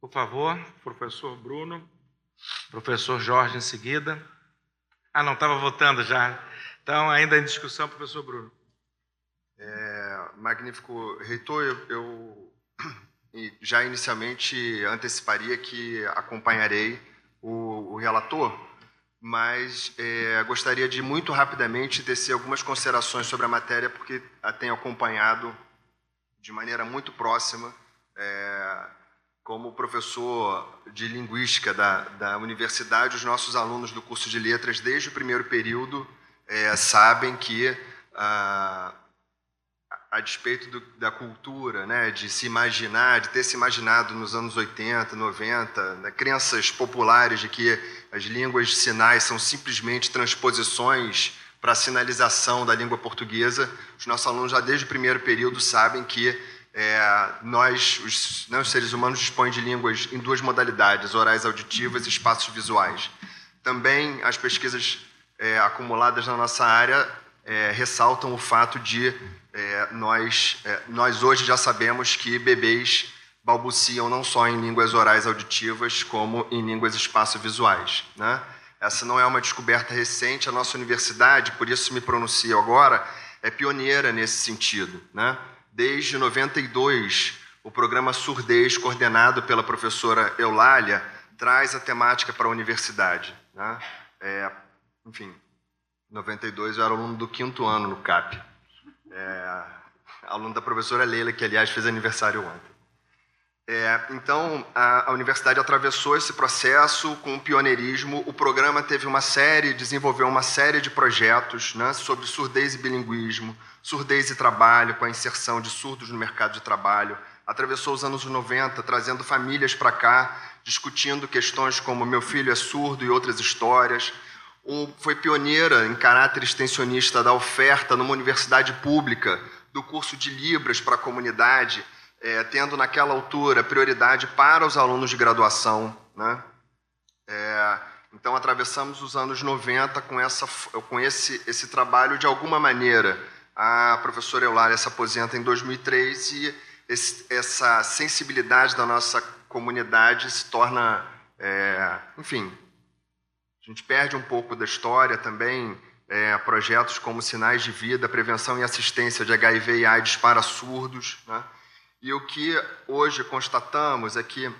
Por favor, professor Bruno, professor Jorge em seguida. Ah, não, estava votando já. Então, ainda em discussão, professor Bruno. É, magnífico reitor, eu, eu já inicialmente anteciparia que acompanharei o, o relator mas é, gostaria de muito rapidamente tecer algumas considerações sobre a matéria, porque a tenho acompanhado de maneira muito próxima, é, como professor de linguística da, da universidade, os nossos alunos do curso de letras, desde o primeiro período, é, sabem que a, a despeito do, da cultura, né, de se imaginar, de ter se imaginado nos anos 80, 90, né, crenças populares de que as línguas de sinais são simplesmente transposições para a sinalização da língua portuguesa, os nossos alunos já desde o primeiro período sabem que é, nós, os, né, os seres humanos, dispõem de línguas em duas modalidades, orais auditivas e espaços visuais. Também as pesquisas é, acumuladas na nossa área é, ressaltam o fato de é, nós, é, nós hoje já sabemos que bebês balbuciam não só em línguas orais auditivas, como em línguas espaço-visuais. Né? Essa não é uma descoberta recente, a nossa universidade, por isso me pronuncio agora, é pioneira nesse sentido. Né? Desde 92, o programa Surdez, coordenado pela professora Eulália, traz a temática para a universidade. Né? É, enfim, 92 eu era aluno do quinto ano no CAP. É, aluno da professora Leila, que aliás fez aniversário ontem. É, então, a, a, universidade atravessou esse processo com um pioneirismo. O programa teve uma série, desenvolveu uma série de projetos né, sobre surdez e bilinguismo, surdez e trabalho, com a inserção de surdos no mercado de trabalho. Atravessou os anos 90, trazendo famílias para cá, discutindo questões como meu filho é surdo e outras histórias foi pioneira em caráter extensionista da oferta numa universidade pública do curso de Libras para a comunidade, é, tendo naquela altura prioridade para os alunos de graduação. Né? É, então, atravessamos os anos 90 com, essa, com esse, esse trabalho de alguma maneira. A professora Eulália se aposenta em 2003 e esse, essa sensibilidade da nossa comunidade se torna, é, enfim, a gente perde um pouco da história também, é, projetos como Sinais de Vida, Prevenção e Assistência de HIV e AIDS para surdos. Né? E o que hoje constatamos é que,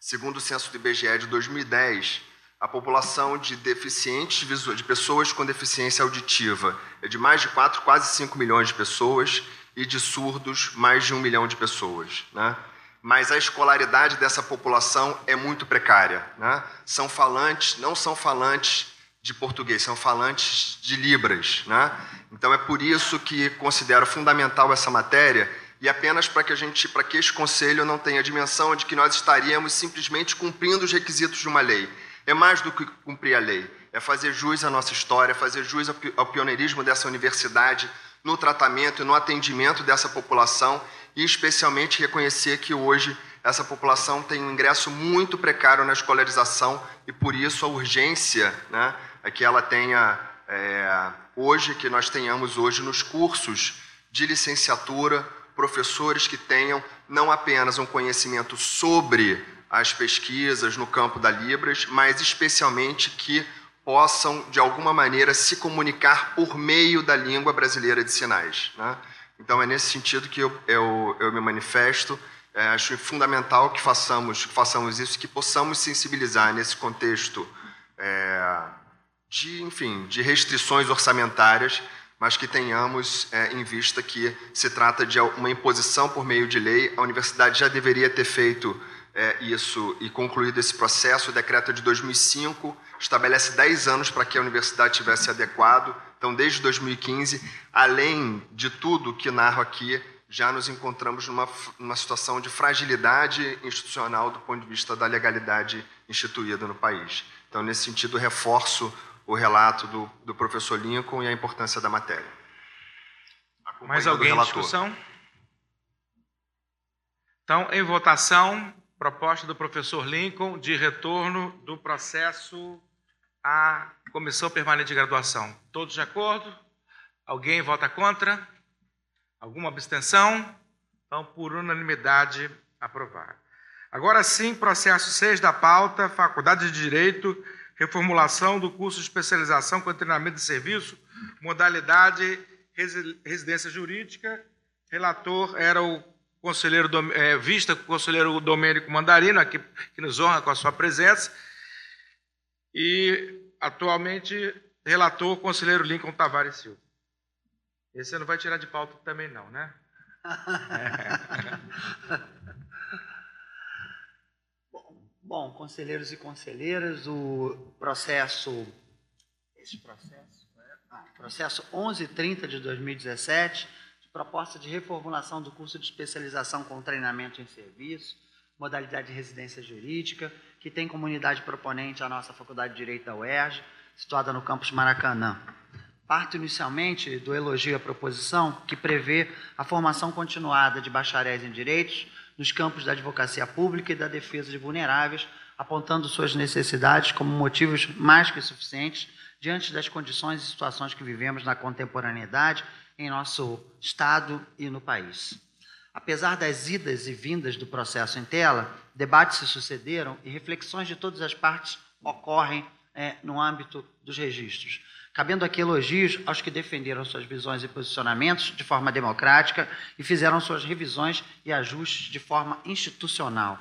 segundo o censo do IBGE de 2010, a população de deficientes de pessoas com deficiência auditiva é de mais de 4, quase 5 milhões de pessoas e de surdos mais de um milhão de pessoas. Né? mas a escolaridade dessa população é muito precária. Né? São falantes, não são falantes de português, são falantes de Libras. Né? Então é por isso que considero fundamental essa matéria e apenas para que a gente, para que este conselho não tenha a dimensão de que nós estaríamos simplesmente cumprindo os requisitos de uma lei. É mais do que cumprir a lei, é fazer jus à nossa história, fazer jus ao pioneirismo dessa universidade no tratamento e no atendimento dessa população e especialmente reconhecer que hoje essa população tem um ingresso muito precário na escolarização e por isso a urgência né, é que ela tenha é, hoje, que nós tenhamos hoje nos cursos de licenciatura, professores que tenham não apenas um conhecimento sobre as pesquisas no campo da Libras, mas especialmente que possam, de alguma maneira, se comunicar por meio da língua brasileira de sinais. Né? Então, é nesse sentido que eu, eu, eu me manifesto. É, acho fundamental que façamos, façamos isso, que possamos sensibilizar nesse contexto é, de, enfim, de restrições orçamentárias, mas que tenhamos é, em vista que se trata de uma imposição por meio de lei. A universidade já deveria ter feito é, isso e concluído esse processo, o decreto de 2005 estabelece 10 anos para que a universidade tivesse adequado. Então, desde 2015, além de tudo que narro aqui, já nos encontramos numa, numa situação de fragilidade institucional do ponto de vista da legalidade instituída no país. Então, nesse sentido, reforço o relato do, do professor Lincoln e a importância da matéria. Mais alguém em discussão? Então, em votação, proposta do professor Lincoln de retorno do processo à Comissão Permanente de Graduação. Todos de acordo? Alguém vota contra? Alguma abstenção? Então, por unanimidade, aprovado. Agora sim, processo 6 da pauta, Faculdade de Direito, reformulação do curso de especialização com treinamento de serviço, modalidade residência jurídica. Relator era o conselheiro, é, vista o conselheiro Domênico Mandarino, aqui, que nos honra com a sua presença. E, atualmente, relator o conselheiro Lincoln Tavares Silva. Esse você não vai tirar de pauta também, não, né? bom, conselheiros e conselheiras, o processo. Esse processo. Ah, processo 1130 de 2017 proposta de reformulação do curso de especialização com treinamento em serviço, modalidade de residência jurídica, que tem comunidade proponente a nossa Faculdade de Direito da UERJ, situada no campus Maracanã. Parto inicialmente do elogio à proposição, que prevê a formação continuada de bacharéis em direitos nos campos da advocacia pública e da defesa de vulneráveis, apontando suas necessidades como motivos mais que suficientes diante das condições e situações que vivemos na contemporaneidade em nosso Estado e no país. Apesar das idas e vindas do processo em tela, debates se sucederam e reflexões de todas as partes ocorrem é, no âmbito dos registros. Cabendo aqui elogios aos que defenderam suas visões e posicionamentos de forma democrática e fizeram suas revisões e ajustes de forma institucional.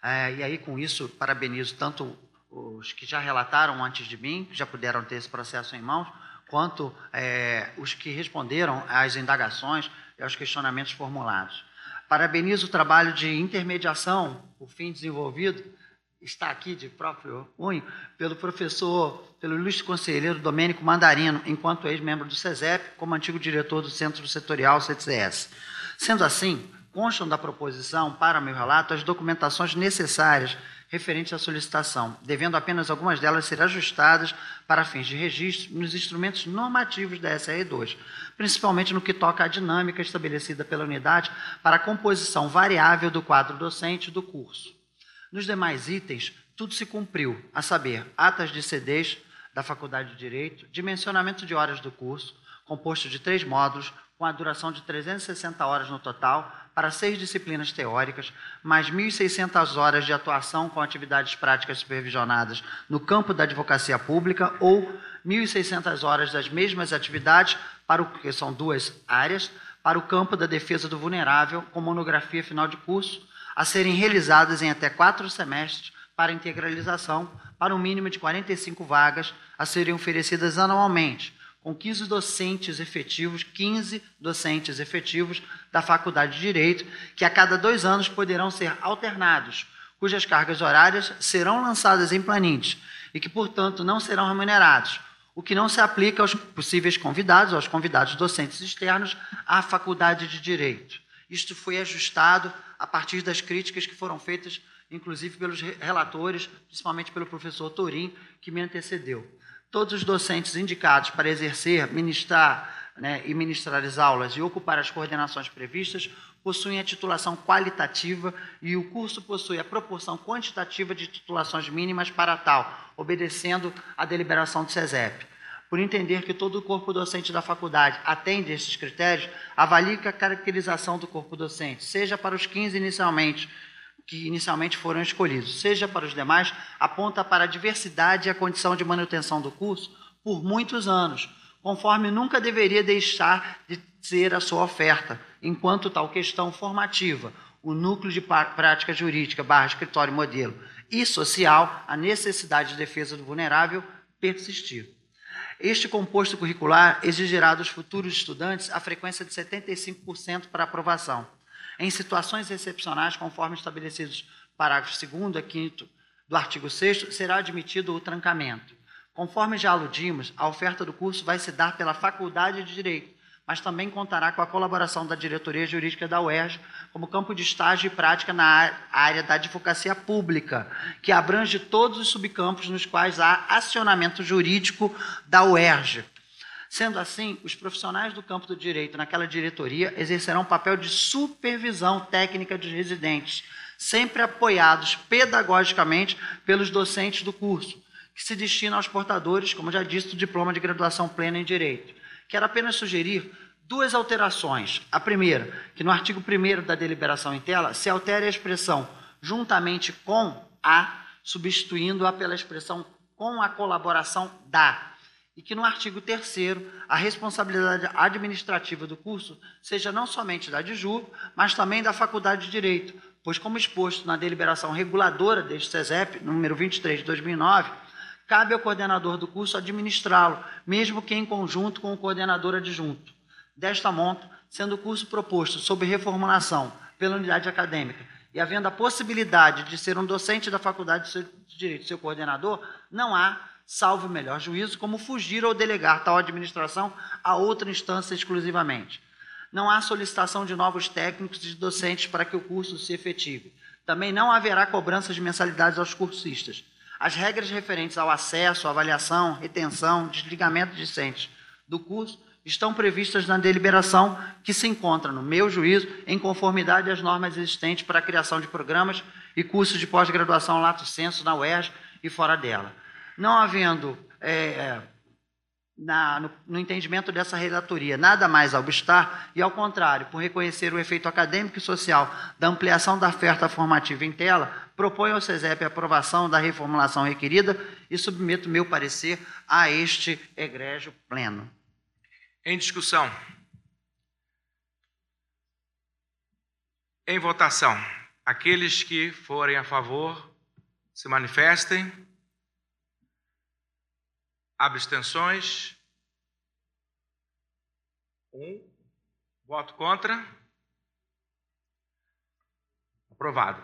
É, e aí, com isso, parabenizo tanto os que já relataram antes de mim, que já puderam ter esse processo em mãos, quanto é, os que responderam às indagações e aos questionamentos formulados. Parabenizo o trabalho de intermediação, por fim desenvolvido, está aqui de próprio unho, pelo professor, pelo ilustre conselheiro Domênico Mandarino, enquanto ex-membro do SESEP, como antigo diretor do Centro Setorial CTS. Sendo assim, constam da proposição para meu relato as documentações necessárias referentes à solicitação, devendo apenas algumas delas ser ajustadas para fins de registro nos instrumentos normativos da SR2, principalmente no que toca à dinâmica estabelecida pela unidade para a composição variável do quadro docente do curso. Nos demais itens, tudo se cumpriu, a saber, atas de CDs da Faculdade de Direito, dimensionamento de horas do curso, composto de três módulos, com a duração de 360 horas no total, para seis disciplinas teóricas, mais 1.600 horas de atuação com atividades práticas supervisionadas no campo da advocacia pública ou 1.600 horas das mesmas atividades, para o que são duas áreas, para o campo da defesa do vulnerável, com monografia final de curso, a serem realizadas em até quatro semestres para integralização, para um mínimo de 45 vagas a serem oferecidas anualmente, com 15 docentes efetivos, 15 docentes efetivos da Faculdade de Direito, que a cada dois anos poderão ser alternados, cujas cargas horárias serão lançadas em planintes e que, portanto, não serão remunerados, o que não se aplica aos possíveis convidados, aos convidados docentes externos à Faculdade de Direito. Isto foi ajustado a partir das críticas que foram feitas, inclusive pelos relatores, principalmente pelo professor Torim, que me antecedeu. Todos os docentes indicados para exercer, ministrar né, e ministrar as aulas e ocupar as coordenações previstas possuem a titulação qualitativa e o curso possui a proporção quantitativa de titulações mínimas para tal, obedecendo à deliberação do SESEP. Por entender que todo o corpo docente da faculdade atende esses critérios, avalie a caracterização do corpo docente, seja para os 15 inicialmente, que inicialmente foram escolhidos, seja para os demais, aponta para a diversidade e a condição de manutenção do curso por muitos anos, conforme nunca deveria deixar de ser a sua oferta, enquanto tal questão formativa, o núcleo de prática jurídica barra escritório modelo e social, a necessidade de defesa do vulnerável persistir. Este composto curricular exigirá dos futuros estudantes a frequência de 75% para aprovação em situações excepcionais, conforme estabelecidos parágrafo 2 a 5 do artigo 6 será admitido o trancamento. Conforme já aludimos, a oferta do curso vai se dar pela Faculdade de Direito, mas também contará com a colaboração da Diretoria Jurídica da UERJ como campo de estágio e prática na área da advocacia pública, que abrange todos os subcampos nos quais há acionamento jurídico da UERJ. Sendo assim, os profissionais do campo do direito naquela diretoria exercerão um papel de supervisão técnica dos residentes, sempre apoiados pedagogicamente pelos docentes do curso, que se destinam aos portadores, como já disse, do diploma de graduação plena em Direito. Quero apenas sugerir duas alterações. A primeira, que no artigo 1 da deliberação em tela se altere a expressão juntamente com a, substituindo-a pela expressão com a colaboração da. E que no artigo 3 a responsabilidade administrativa do curso seja não somente da DIJU, mas também da Faculdade de Direito, pois, como exposto na deliberação reguladora deste CESEP, número 23 de 2009, cabe ao coordenador do curso administrá-lo, mesmo que em conjunto com o coordenador adjunto. Desta monta, sendo o curso proposto sob reformulação pela unidade acadêmica e havendo a possibilidade de ser um docente da Faculdade de Direito seu coordenador, não há, salvo o melhor juízo, como fugir ou delegar tal administração a outra instância exclusivamente. Não há solicitação de novos técnicos e docentes para que o curso se efetive. Também não haverá cobrança de mensalidades aos cursistas as regras referentes ao acesso, avaliação, retenção, desligamento de discentes do curso estão previstas na deliberação que se encontra, no meu juízo, em conformidade às normas existentes para a criação de programas e cursos de pós-graduação lato senso na UERJ e fora dela. Não havendo é, é na, no, no, entendimento dessa relatoria, nada mais a obstar, e ao contrário, por reconhecer o efeito acadêmico e social da ampliação da oferta formativa em tela, proponho ao CESEP a aprovação da reformulação requerida e submeto meu parecer a este egrégio pleno. Em discussão. Em votação. Aqueles que forem a favor, se manifestem. Abstenções? Um. Voto contra? Aprovado.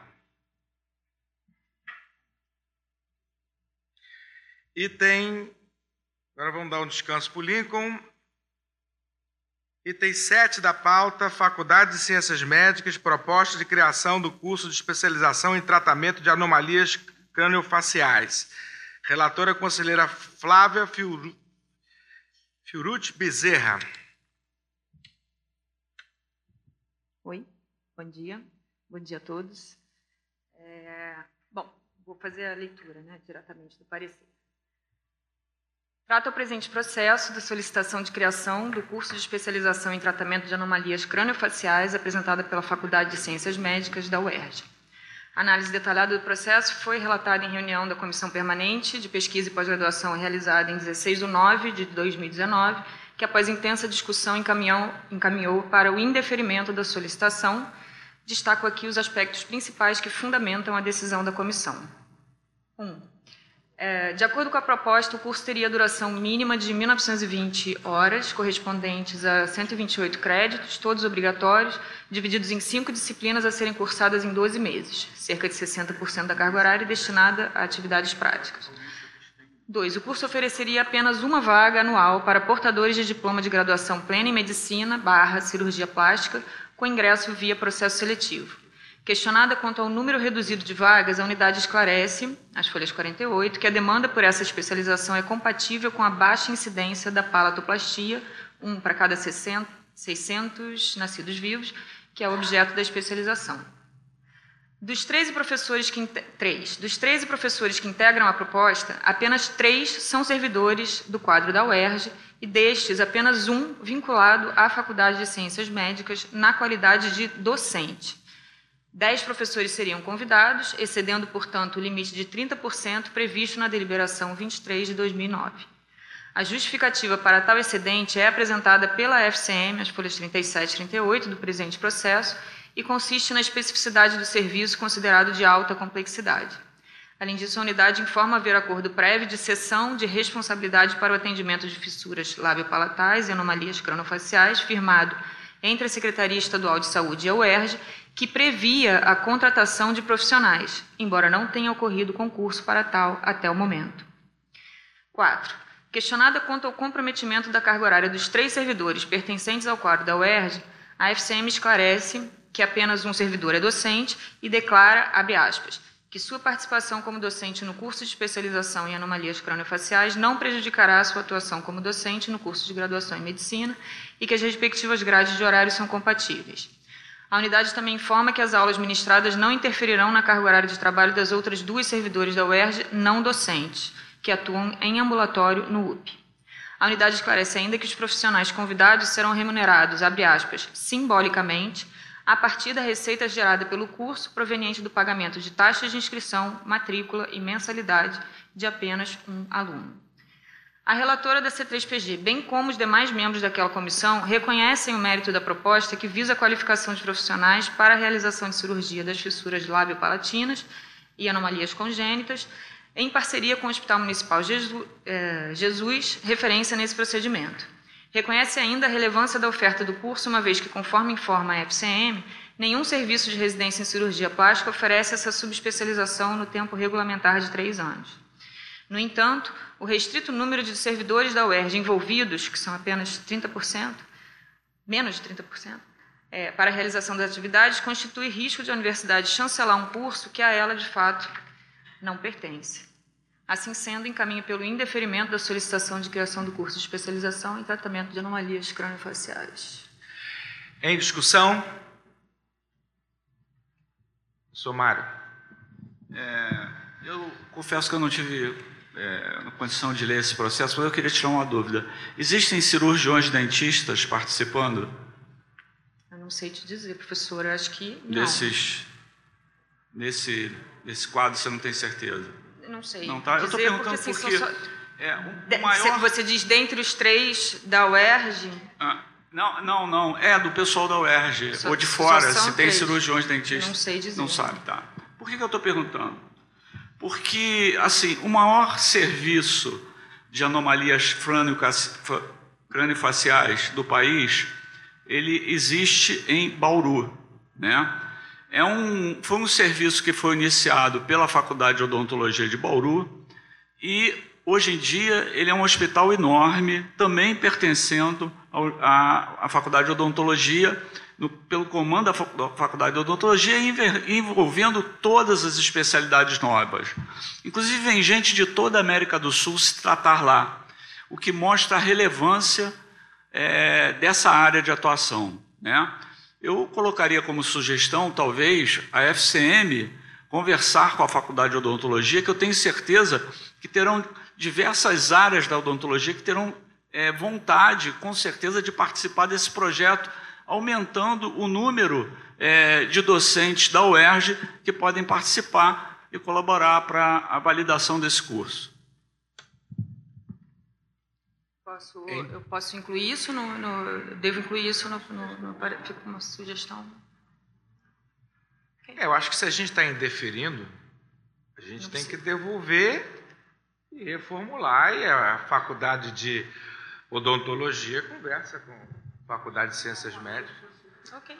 Item. Agora vamos dar um descanso para o Lincoln. Item 7 da pauta: Faculdade de Ciências Médicas, proposta de criação do curso de especialização em tratamento de anomalias craniofaciais. Relatora conselheira Flávia Fiurucci Bezerra. Oi, bom dia. Bom dia a todos. É, bom, vou fazer a leitura né, diretamente do parecer. Trata o presente processo da solicitação de criação do curso de especialização em tratamento de anomalias craniofaciais apresentada pela Faculdade de Ciências Médicas da UERJ. A análise detalhada do processo foi relatada em reunião da Comissão Permanente de Pesquisa e Pós-Graduação realizada em 16 de nove de 2019, que, após intensa discussão, encaminhou, encaminhou para o indeferimento da solicitação. Destaco aqui os aspectos principais que fundamentam a decisão da comissão. 1. Um, é, de acordo com a proposta, o curso teria duração mínima de 1.920 horas, correspondentes a 128 créditos, todos obrigatórios, divididos em cinco disciplinas a serem cursadas em 12 meses, cerca de 60% da carga horária destinada a atividades práticas. 2. O curso ofereceria apenas uma vaga anual para portadores de diploma de graduação plena em medicina barra cirurgia plástica, com ingresso via processo seletivo. Questionada quanto ao número reduzido de vagas, a unidade esclarece, as folhas 48, que a demanda por essa especialização é compatível com a baixa incidência da palatoplastia, um para cada 60, 600 nascidos vivos, que é objeto da especialização. Dos 13 professores que, três, dos 13 professores que integram a proposta, apenas três são servidores do quadro da UERJ e destes, apenas um vinculado à Faculdade de Ciências Médicas na qualidade de docente. Dez professores seriam convidados, excedendo, portanto, o limite de 30% previsto na deliberação 23 de 2009. A justificativa para tal excedente é apresentada pela FCM, as folhas 37 e 38 do presente processo, e consiste na especificidade do serviço considerado de alta complexidade. Além disso, a unidade informa haver acordo prévio de cessão de responsabilidade para o atendimento de fissuras labiopalatais e anomalias cronofaciais, firmado entre a Secretaria Estadual de Saúde e a UERJ, que previa a contratação de profissionais, embora não tenha ocorrido concurso para tal até o momento. 4. Questionada quanto ao comprometimento da carga horária dos três servidores pertencentes ao quadro da UERJ, a FCM esclarece que apenas um servidor é docente e declara, abre aspas, que sua participação como docente no curso de especialização em anomalias craniofaciais não prejudicará a sua atuação como docente no curso de graduação em medicina e que as respectivas grades de horário são compatíveis. A unidade também informa que as aulas ministradas não interferirão na carga horária de trabalho das outras duas servidores da UERJ não docentes, que atuam em ambulatório no UP. A unidade esclarece ainda que os profissionais convidados serão remunerados, abre aspas, simbolicamente, a partir da receita gerada pelo curso proveniente do pagamento de taxas de inscrição, matrícula e mensalidade de apenas um aluno. A relatora da C3PG, bem como os demais membros daquela comissão, reconhecem o mérito da proposta que visa a qualificação de profissionais para a realização de cirurgia das fissuras lábio-palatinas e anomalias congênitas, em parceria com o Hospital Municipal eh, Jesus, referência nesse procedimento. Reconhece ainda a relevância da oferta do curso, uma vez que, conforme informa a FCM, nenhum serviço de residência em cirurgia plástica oferece essa subespecialização no tempo regulamentar de três anos. No entanto, o restrito número de servidores da UERJ envolvidos, que são apenas 30%, menos de 30%, é, para a realização das atividades, constitui risco de a universidade chancelar um curso que a ela, de fato, não pertence. Assim sendo, encaminho pelo indeferimento da solicitação de criação do curso de especialização em tratamento de anomalias craniofaciais. Em discussão? Somário. É, eu confesso que eu não tive é, condição de ler esse processo, mas eu queria tirar uma dúvida. Existem cirurgiões dentistas participando? Eu não sei te dizer, professora, acho que não. Desses, nesse, nesse quadro você não tem certeza? Não sei. Não, tá? Eu estou perguntando porque, assim, porque só... é, o, maior... Você diz dentre os três da UERJ? Ah, não, não, não. É do pessoal da UERJ. Só, ou de fora, se tem três. cirurgiões dentistas. Não sei dizer. Não sabe, tá. Por que, que eu estou perguntando? Porque, assim, o maior serviço de anomalias craniofaciais do país, ele existe em Bauru, né? É um, foi um serviço que foi iniciado pela Faculdade de Odontologia de Bauru e hoje em dia ele é um hospital enorme, também pertencendo à Faculdade de Odontologia, no, pelo comando da Faculdade de Odontologia, envolvendo todas as especialidades novas. Inclusive vem gente de toda a América do Sul se tratar lá, o que mostra a relevância é, dessa área de atuação. Né? Eu colocaria como sugestão, talvez, a FCM conversar com a Faculdade de Odontologia, que eu tenho certeza que terão diversas áreas da odontologia que terão é, vontade, com certeza, de participar desse projeto, aumentando o número é, de docentes da UERJ que podem participar e colaborar para a validação desse curso. Posso, eu posso incluir isso no, no devo incluir isso no, no, no fica uma sugestão. É, eu acho que se a gente está indeferindo, a gente Não tem que devolver e reformular. E a faculdade de odontologia conversa com faculdade de ciências médicas. Ok.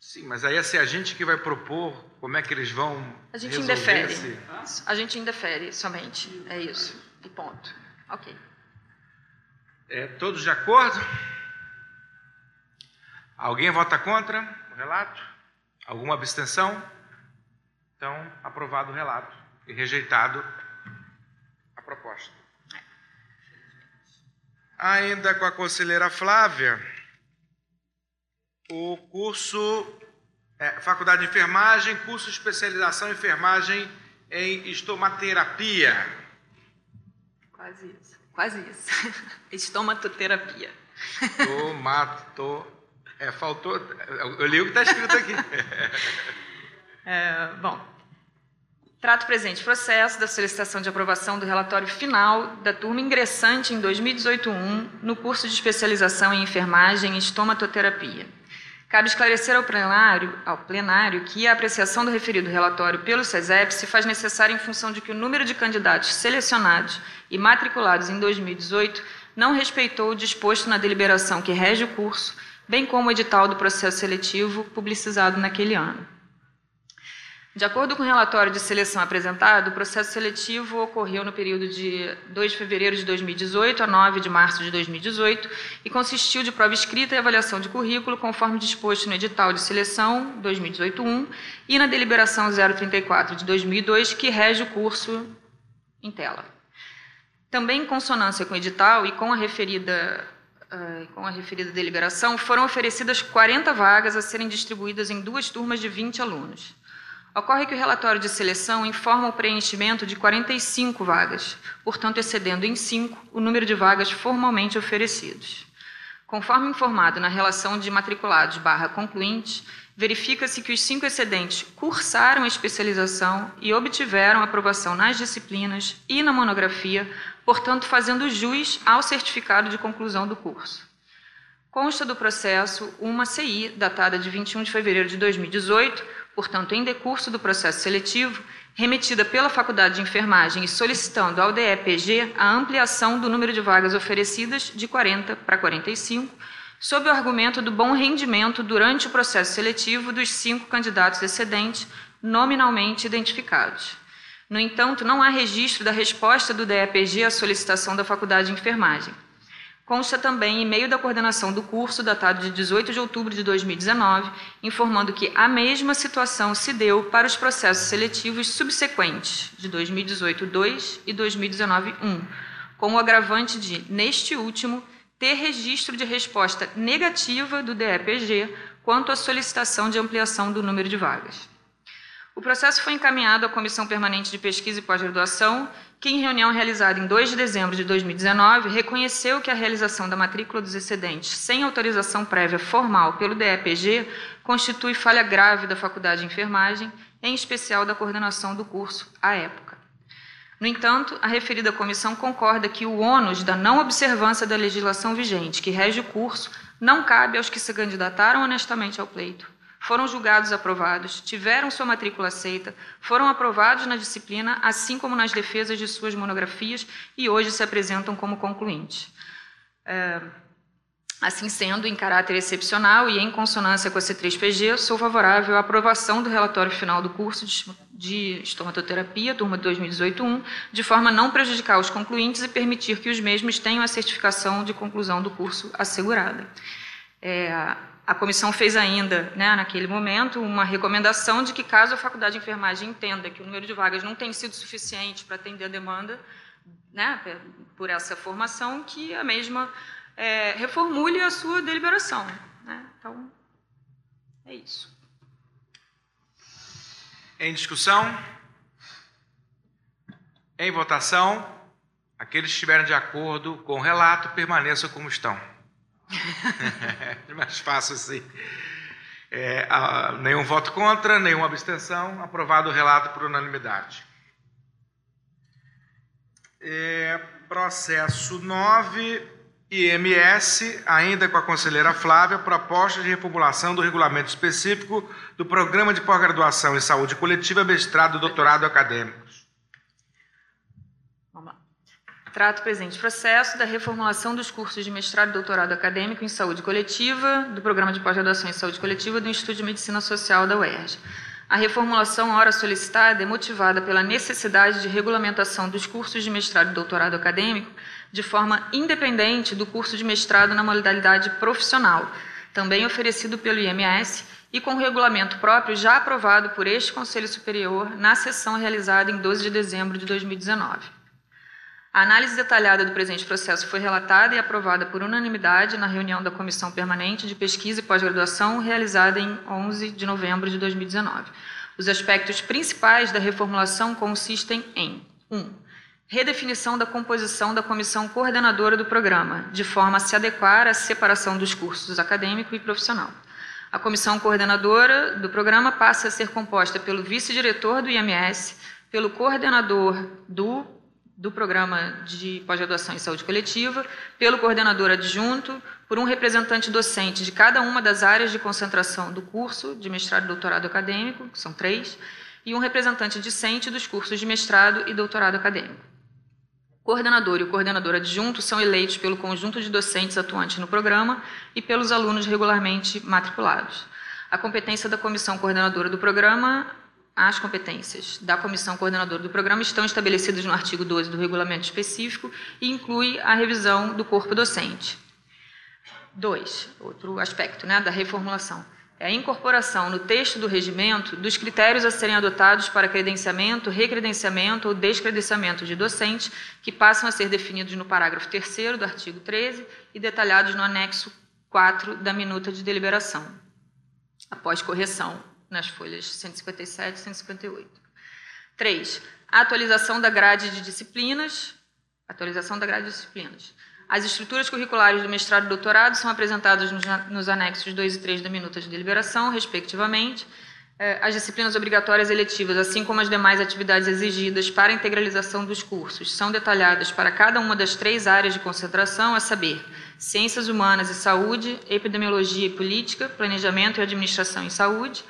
Sim, mas aí é assim, a gente que vai propor como é que eles vão. A gente indefere. Esse... A gente indefere somente. É isso. E ponto. Ok. É, todos de acordo? Alguém vota contra o relato? Alguma abstenção? Então, aprovado o relato e rejeitado a proposta. Ainda com a conselheira Flávia, o curso é, Faculdade de Enfermagem, curso de especialização em enfermagem em estomaterapia. Quase isso. Quase isso. Estomatoterapia. Tomato. É, faltou. Eu li o que está escrito aqui. É, bom. Trato presente processo da solicitação de aprovação do relatório final da turma ingressante em 2018-1 no curso de especialização em enfermagem e estomatoterapia. Cabe esclarecer ao plenário, ao plenário que a apreciação do referido relatório pelo SESEP se faz necessária em função de que o número de candidatos selecionados e matriculados em 2018 não respeitou o disposto na deliberação que rege o curso, bem como o edital do processo seletivo publicizado naquele ano. De acordo com o relatório de seleção apresentado, o processo seletivo ocorreu no período de 2 de fevereiro de 2018 a 9 de março de 2018 e consistiu de prova escrita e avaliação de currículo, conforme disposto no edital de seleção 2018-1 e na deliberação 034 de 2002, que rege o curso em tela. Também em consonância com o edital e com a referida uh, com a referida deliberação, foram oferecidas 40 vagas a serem distribuídas em duas turmas de 20 alunos. Ocorre que o relatório de seleção informa o preenchimento de 45 vagas, portanto, excedendo em 5 o número de vagas formalmente oferecidos. Conforme informado na relação de matriculados barra concluintes, verifica-se que os cinco excedentes cursaram a especialização e obtiveram aprovação nas disciplinas e na monografia, portanto, fazendo jus ao certificado de conclusão do curso. Consta do processo uma CI, datada de 21 de fevereiro de 2018, portanto, em decurso do processo seletivo, remetida pela Faculdade de Enfermagem e solicitando ao DEPG a ampliação do número de vagas oferecidas de 40 para 45, sob o argumento do bom rendimento durante o processo seletivo dos cinco candidatos excedentes nominalmente identificados. No entanto, não há registro da resposta do DEPG à solicitação da Faculdade de Enfermagem. Consta também e-mail da coordenação do curso, datado de 18 de outubro de 2019, informando que a mesma situação se deu para os processos seletivos subsequentes, de 2018-2 e 2019-1, com o agravante de, neste último, ter registro de resposta negativa do DEPG quanto à solicitação de ampliação do número de vagas. O processo foi encaminhado à Comissão Permanente de Pesquisa e Pós-Graduação que, em reunião realizada em 2 de dezembro de 2019, reconheceu que a realização da matrícula dos excedentes sem autorização prévia formal pelo DEPG constitui falha grave da Faculdade de Enfermagem, em especial da coordenação do curso à época. No entanto, a referida comissão concorda que o ônus da não observância da legislação vigente que rege o curso não cabe aos que se candidataram honestamente ao pleito, foram julgados aprovados, tiveram sua matrícula aceita, foram aprovados na disciplina, assim como nas defesas de suas monografias, e hoje se apresentam como concluintes. É, assim sendo, em caráter excepcional e em consonância com a C3PG, sou favorável à aprovação do relatório final do curso de estomatoterapia, turma de 2018-1, de forma a não prejudicar os concluintes e permitir que os mesmos tenham a certificação de conclusão do curso assegurada. É, a comissão fez ainda, né, naquele momento, uma recomendação de que, caso a Faculdade de Enfermagem entenda que o número de vagas não tem sido suficiente para atender a demanda né, por essa formação, que a mesma é, reformule a sua deliberação. Né? Então, é isso. Em discussão? Em votação? Aqueles que estiverem de acordo com o relato permaneçam como estão. é mais fácil assim. É, a, nenhum voto contra, nenhuma abstenção. Aprovado o relato por unanimidade. É, processo 9, IMS, ainda com a conselheira Flávia, proposta de reformulação do regulamento específico do Programa de Pós-Graduação em Saúde Coletiva, mestrado e doutorado acadêmico. Trato o presente processo da reformulação dos cursos de mestrado e doutorado acadêmico em saúde coletiva, do Programa de Pós-Graduação em Saúde Coletiva do Instituto de Medicina Social da UERJ. A reformulação, hora solicitada, é motivada pela necessidade de regulamentação dos cursos de mestrado e doutorado acadêmico de forma independente do curso de mestrado na modalidade profissional, também oferecido pelo IMS e com regulamento próprio já aprovado por este Conselho Superior na sessão realizada em 12 de dezembro de 2019. A análise detalhada do presente processo foi relatada e aprovada por unanimidade na reunião da Comissão Permanente de Pesquisa e Pós-Graduação, realizada em 11 de novembro de 2019. Os aspectos principais da reformulação consistem em 1. Um, redefinição da composição da comissão coordenadora do programa, de forma a se adequar à separação dos cursos acadêmico e profissional. A comissão coordenadora do programa passa a ser composta pelo vice-diretor do IMS, pelo coordenador do do Programa de Pós-Graduação em Saúde Coletiva, pelo coordenador adjunto, por um representante docente de cada uma das áreas de concentração do curso de mestrado e doutorado acadêmico, que são três, e um representante discente dos cursos de mestrado e doutorado acadêmico. coordenador e o coordenador adjunto são eleitos pelo conjunto de docentes atuantes no programa e pelos alunos regularmente matriculados. A competência da comissão coordenadora do programa, as competências da comissão coordenadora do programa estão estabelecidas no artigo 12 do regulamento específico e inclui a revisão do corpo docente. Dois, outro aspecto né, da reformulação é a incorporação no texto do regimento dos critérios a serem adotados para credenciamento, recredenciamento ou descredenciamento de docentes, que passam a ser definidos no parágrafo 3 do artigo 13 e detalhados no anexo 4 da minuta de deliberação, após correção nas folhas 157 e 158. 3. A atualização da grade de disciplinas, atualização da grade de disciplinas as estruturas curriculares do mestrado e doutorado são apresentadas nos anexos 2 e 3 da minuta de deliberação, respectivamente. É, as disciplinas obrigatórias eletivas, assim como as demais atividades exigidas para a integralização dos cursos, são detalhadas para cada uma das três áreas de concentração, a saber, Ciências Humanas e Saúde, Epidemiologia e Política, Planejamento e Administração em Saúde.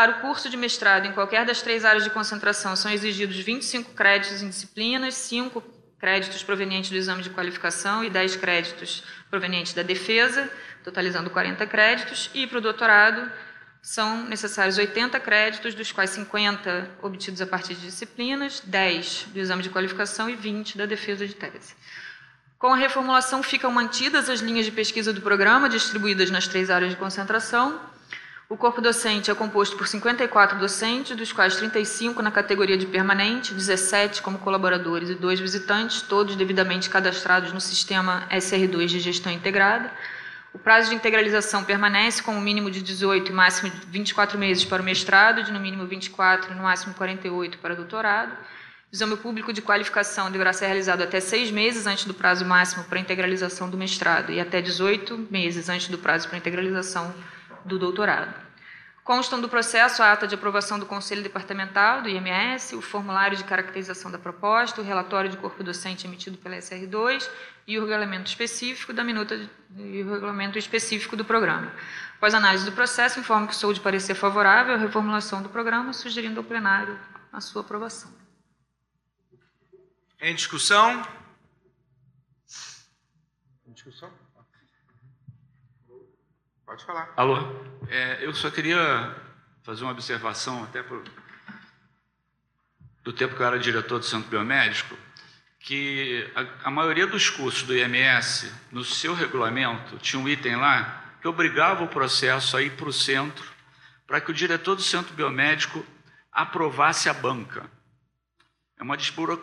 Para o curso de mestrado, em qualquer das três áreas de concentração, são exigidos 25 créditos em disciplinas, 5 créditos provenientes do exame de qualificação e 10 créditos provenientes da defesa, totalizando 40 créditos, e para o doutorado são necessários 80 créditos, dos quais 50 obtidos a partir de disciplinas, 10 do exame de qualificação e 20 da defesa de tese. Com a reformulação, ficam mantidas as linhas de pesquisa do programa, distribuídas nas três áreas de concentração, o corpo docente é composto por 54 docentes, dos quais 35 na categoria de permanente, 17 como colaboradores e dois visitantes, todos devidamente cadastrados no sistema SR2 de gestão integrada. O prazo de integralização permanece com um mínimo de 18 e máximo de 24 meses para o mestrado, de no mínimo 24 e no máximo 48 para o doutorado. O exame público de qualificação deverá ser realizado até seis meses antes do prazo máximo para a integralização do mestrado e até 18 meses antes do prazo para a integralização do doutorado. Constam do processo a ata de aprovação do Conselho Departamental do IMS, o formulário de caracterização da proposta, o relatório de corpo docente emitido pela SR2 e o regulamento específico da minuta e o regulamento específico do programa. Após análise do processo, informo que sou de parecer favorável à reformulação do programa, sugerindo ao plenário a sua aprovação. Em discussão? Em discussão? Pode falar. Alô? É, eu só queria fazer uma observação, até por, do tempo que eu era diretor do Centro Biomédico, que a, a, maioria dos cursos do IMS, no seu regulamento, tinha um item lá que obrigava o processo a ir para o centro, para que o diretor do Centro Biomédico aprovasse a banca. É uma,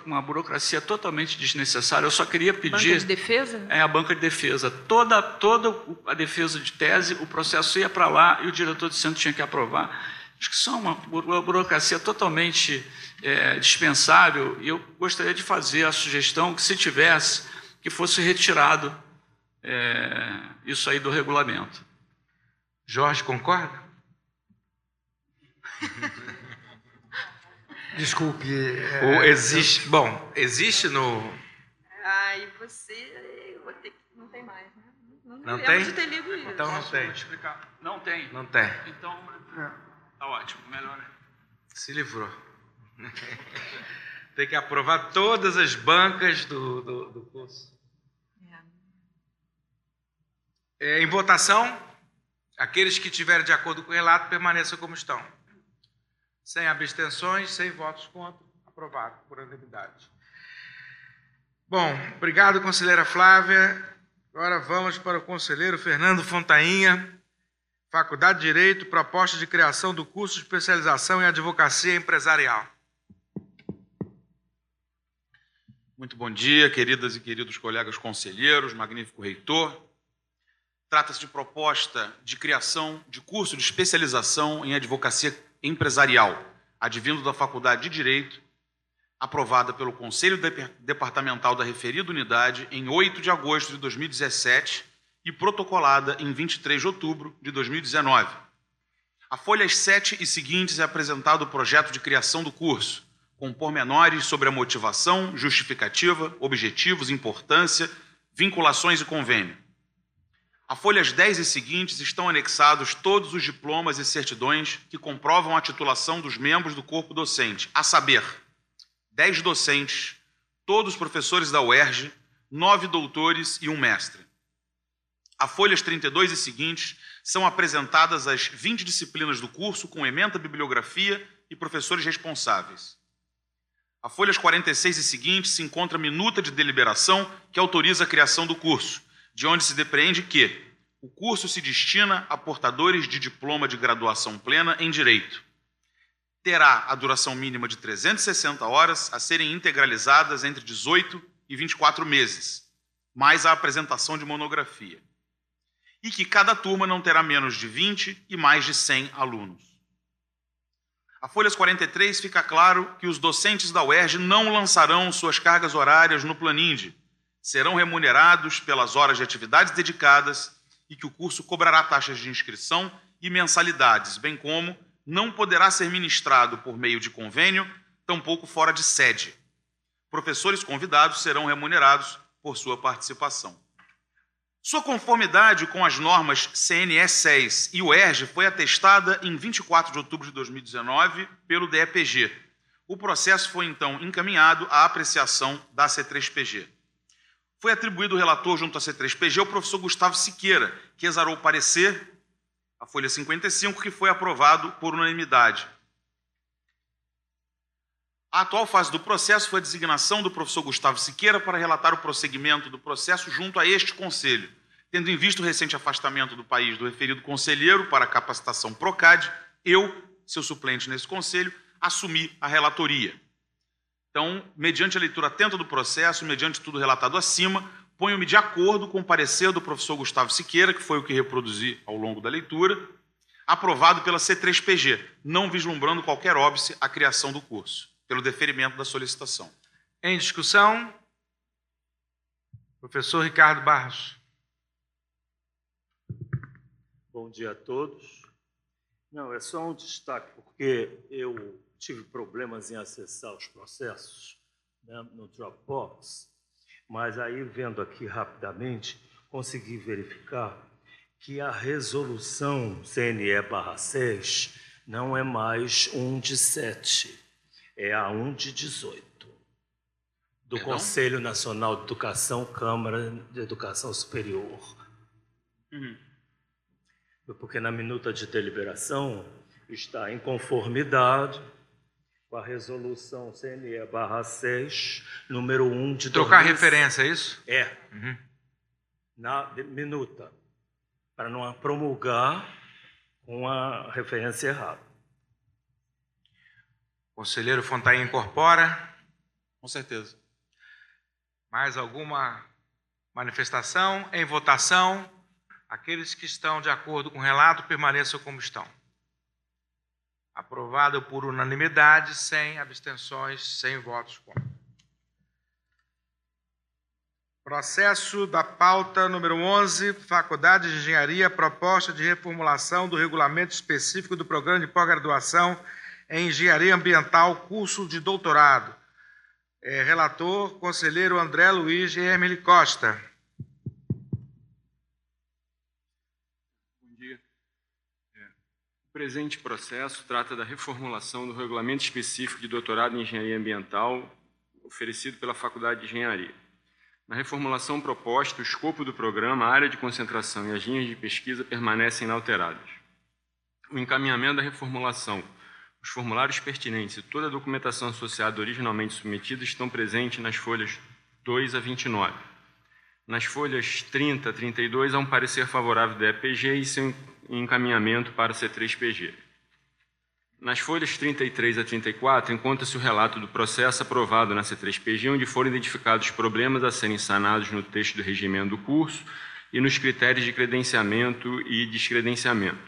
uma burocracia totalmente desnecessária. Eu só queria pedir. Banca de defesa? É a banca de defesa. Toda, toda a defesa de tese, o processo ia para lá e o diretor do centro tinha que aprovar. Acho que isso é uma, uma burocracia totalmente é, dispensável e eu gostaria de fazer a sugestão que, se tivesse, que fosse retirado é, isso aí do regulamento. Jorge, concorda? Desculpe. É, existe. Bom, existe no. Ai, você. Vou ter, não tem mais, né? Não, não tem? de ter lido isso. Então não tem. Não tem. Não tem. Então, tá ótimo. Melhor. Se livrou. tem que aprovar todas as bancas do, do, do curso. É. É, em votação, aqueles que estiverem de acordo com o relato permaneçam como estão. Sem abstenções, sem votos contra. Aprovado por unanimidade. Bom, obrigado, conselheira Flávia. Agora vamos para o conselheiro Fernando Fontainha. Faculdade de Direito, proposta de criação do curso de especialização em advocacia empresarial. Muito bom dia, queridas e queridos colegas conselheiros, magnífico reitor. Trata-se de proposta de criação de curso de especialização em advocacia empresarial, advindo da Faculdade de Direito, aprovada pelo Conselho Departamental da referida unidade em 8 de agosto de 2017 e protocolada em 23 de outubro de 2019. A folhas 7 e seguintes é apresentado o projeto de criação do curso, com pormenores sobre a motivação, justificativa, objetivos, importância, vinculações e convênio. A folhas 10 e seguintes estão anexados todos os diplomas e certidões que comprovam a titulação dos membros do corpo docente, a saber, 10 docentes, todos professores da UERJ, nove doutores e um mestre. A folhas 32 e seguintes são apresentadas as 20 disciplinas do curso com ementa bibliografia e professores responsáveis. A folhas 46 e seguintes se encontra a minuta de deliberação que autoriza a criação do curso, de onde se depreende que o curso se destina a portadores de diploma de graduação plena em direito. Terá a duração mínima de 360 horas a serem integralizadas entre 18 e 24 meses, mais a apresentação de monografia. E que cada turma não terá menos de 20 e mais de 100 alunos. A folhas 43 fica claro que os docentes da UERJ não lançarão suas cargas horárias no Planinde, serão remunerados pelas horas de atividades dedicadas e que o curso cobrará taxas de inscrição e mensalidades, bem como não poderá ser ministrado por meio de convênio, tampouco fora de sede. Professores convidados serão remunerados por sua participação. Sua conformidade com as normas CNE 6 e o foi atestada em 24 de outubro de 2019 pelo DEPG. O processo foi então encaminhado à apreciação da C3PG. Foi atribuído o relator junto à C3PG ao professor Gustavo Siqueira, que exarou o parecer, a folha 55, que foi aprovado por unanimidade. A atual fase do processo foi a designação do professor Gustavo Siqueira para relatar o prosseguimento do processo junto a este conselho, tendo em vista o recente afastamento do país do referido conselheiro para a capacitação PROCAD, eu, seu suplente nesse conselho, assumi a relatoria. Então, mediante a leitura atenta do processo, mediante tudo relatado acima, ponho-me de acordo com o parecer do professor Gustavo Siqueira, que foi o que reproduzi ao longo da leitura, aprovado pela C3PG, não vislumbrando qualquer óbice à criação do curso, pelo deferimento da solicitação. Em discussão, professor Ricardo Barros. Bom dia a todos. Não, é só um destaque, porque eu tive problemas em acessar os processos né, no Dropbox, mas aí, vendo aqui rapidamente, consegui verificar que a resolução CNE-6 não é mais 1 de 7, é a 1 de 18, do Perdão? Conselho Nacional de Educação, Câmara de Educação Superior. Uhum. Porque na minuta de deliberação está em conformidade com a resolução CNE barra 6, número 1 de... Trocar 2000... referência, é isso? É. Uhum. Na minuta, para não promulgar com a referência errada. Conselheiro Fontaine incorpora? Com certeza. Mais alguma manifestação? Em votação, aqueles que estão de acordo com o relato permaneçam como estão. Aprovado por unanimidade, sem abstenções, sem votos contra. Processo da pauta número 11, Faculdade de Engenharia, proposta de reformulação do regulamento específico do programa de pós-graduação em Engenharia Ambiental, curso de doutorado. É, relator, conselheiro André Luiz Emily Costa. presente processo trata da reformulação do regulamento específico de doutorado em engenharia ambiental oferecido pela Faculdade de Engenharia. Na reformulação proposta, o escopo do programa, a área de concentração e as linhas de pesquisa permanecem inalteradas. O encaminhamento da reformulação, os formulários pertinentes e toda a documentação associada originalmente submetida estão presentes nas folhas 2 a 29. Nas folhas 30 a 32, há um parecer favorável da EPG e seu em encaminhamento para C3PG. Nas folhas 33 a 34, encontra-se o relato do processo aprovado na C3PG, onde foram identificados problemas a serem sanados no texto do regimento do curso e nos critérios de credenciamento e descredenciamento.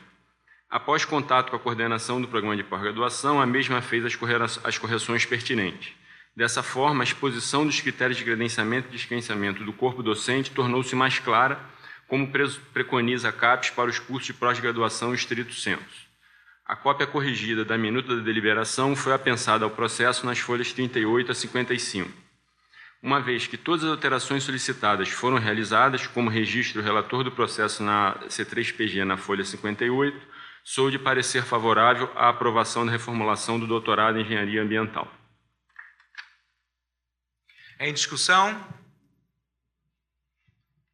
Após contato com a coordenação do programa de pós-graduação, a mesma fez as correções pertinentes. Dessa forma, a exposição dos critérios de credenciamento e descredenciamento do corpo docente tornou-se mais clara como preconiza a CAPES para os cursos de pós-graduação estrito senso. A cópia corrigida da minuta da deliberação foi apensada ao processo nas folhas 38 a 55. Uma vez que todas as alterações solicitadas foram realizadas, como registro relator do processo na C3PG na folha 58, sou de parecer favorável à aprovação da reformulação do doutorado em Engenharia Ambiental. Em discussão?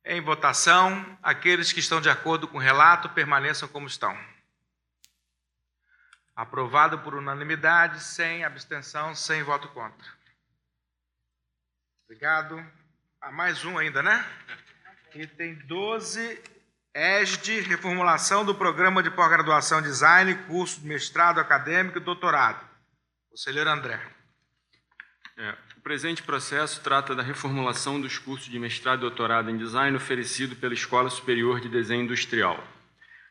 Em votação, aqueles que estão de acordo com o relato permaneçam como estão. Aprovado por unanimidade, sem abstenção, sem voto contra. Obrigado. Ah, mais um ainda, né? Item 12, ESD, reformulação do programa de pós-graduação Design, curso de mestrado acadêmico e doutorado. Conselheiro André. É, presente processo trata da reformulação dos cursos de mestrado e doutorado em design oferecido pela Escola Superior de Desenho Industrial.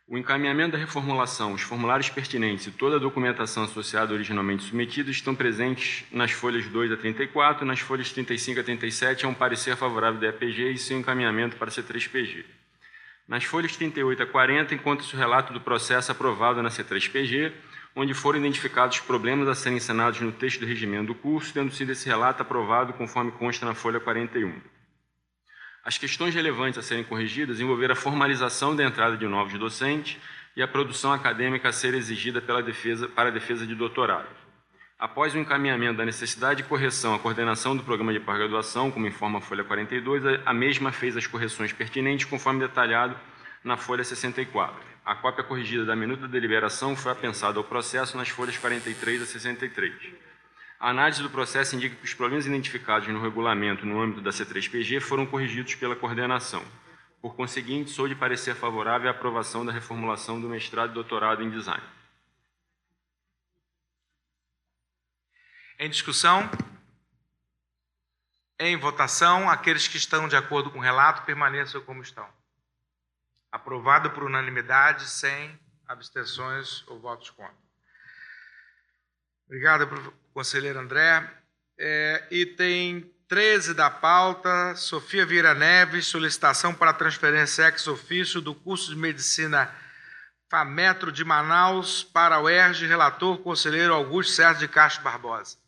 O encaminhamento da reformulação, os formulários pertinentes e toda a documentação associada originalmente submetida estão presentes nas folhas 2 a 34, nas folhas 35 a 37 é um parecer favorável da EPG e seu encaminhamento para a C3PG. Nas folhas 38 a 40 encontra-se o relato do processo aprovado na C3PG, onde foram identificados os problemas a serem ensinados no texto do regimento do curso, tendo sido esse relato aprovado conforme consta na folha 41. As questões relevantes a serem corrigidas envolveram a formalização da entrada de novos docentes e a produção acadêmica a ser exigida pela defesa, para a defesa de doutorado. Após o encaminhamento da necessidade de correção à coordenação do programa de pós-graduação, como informa a folha 42, a mesma fez as correções pertinentes, conforme detalhado na folha 64. A cópia corrigida da minuta de deliberação foi apensada ao processo nas folhas 43 a 63. A análise do processo indica que os problemas identificados no regulamento no âmbito da C3PG foram corrigidos pela coordenação. Por conseguinte, sou de parecer favorável à aprovação da reformulação do mestrado e doutorado em design. Em discussão? Em votação, aqueles que estão de acordo com o relato permaneçam como estão. Aprovado por unanimidade, sem abstenções ou votos contra. Obrigado, conselheiro André. É, item 13 da pauta, Sofia Vieira Neves, solicitação para transferência ex ofício do curso de medicina FAMetro de Manaus para o ERJ, relator, conselheiro Augusto Sérgio de Castro Barbosa.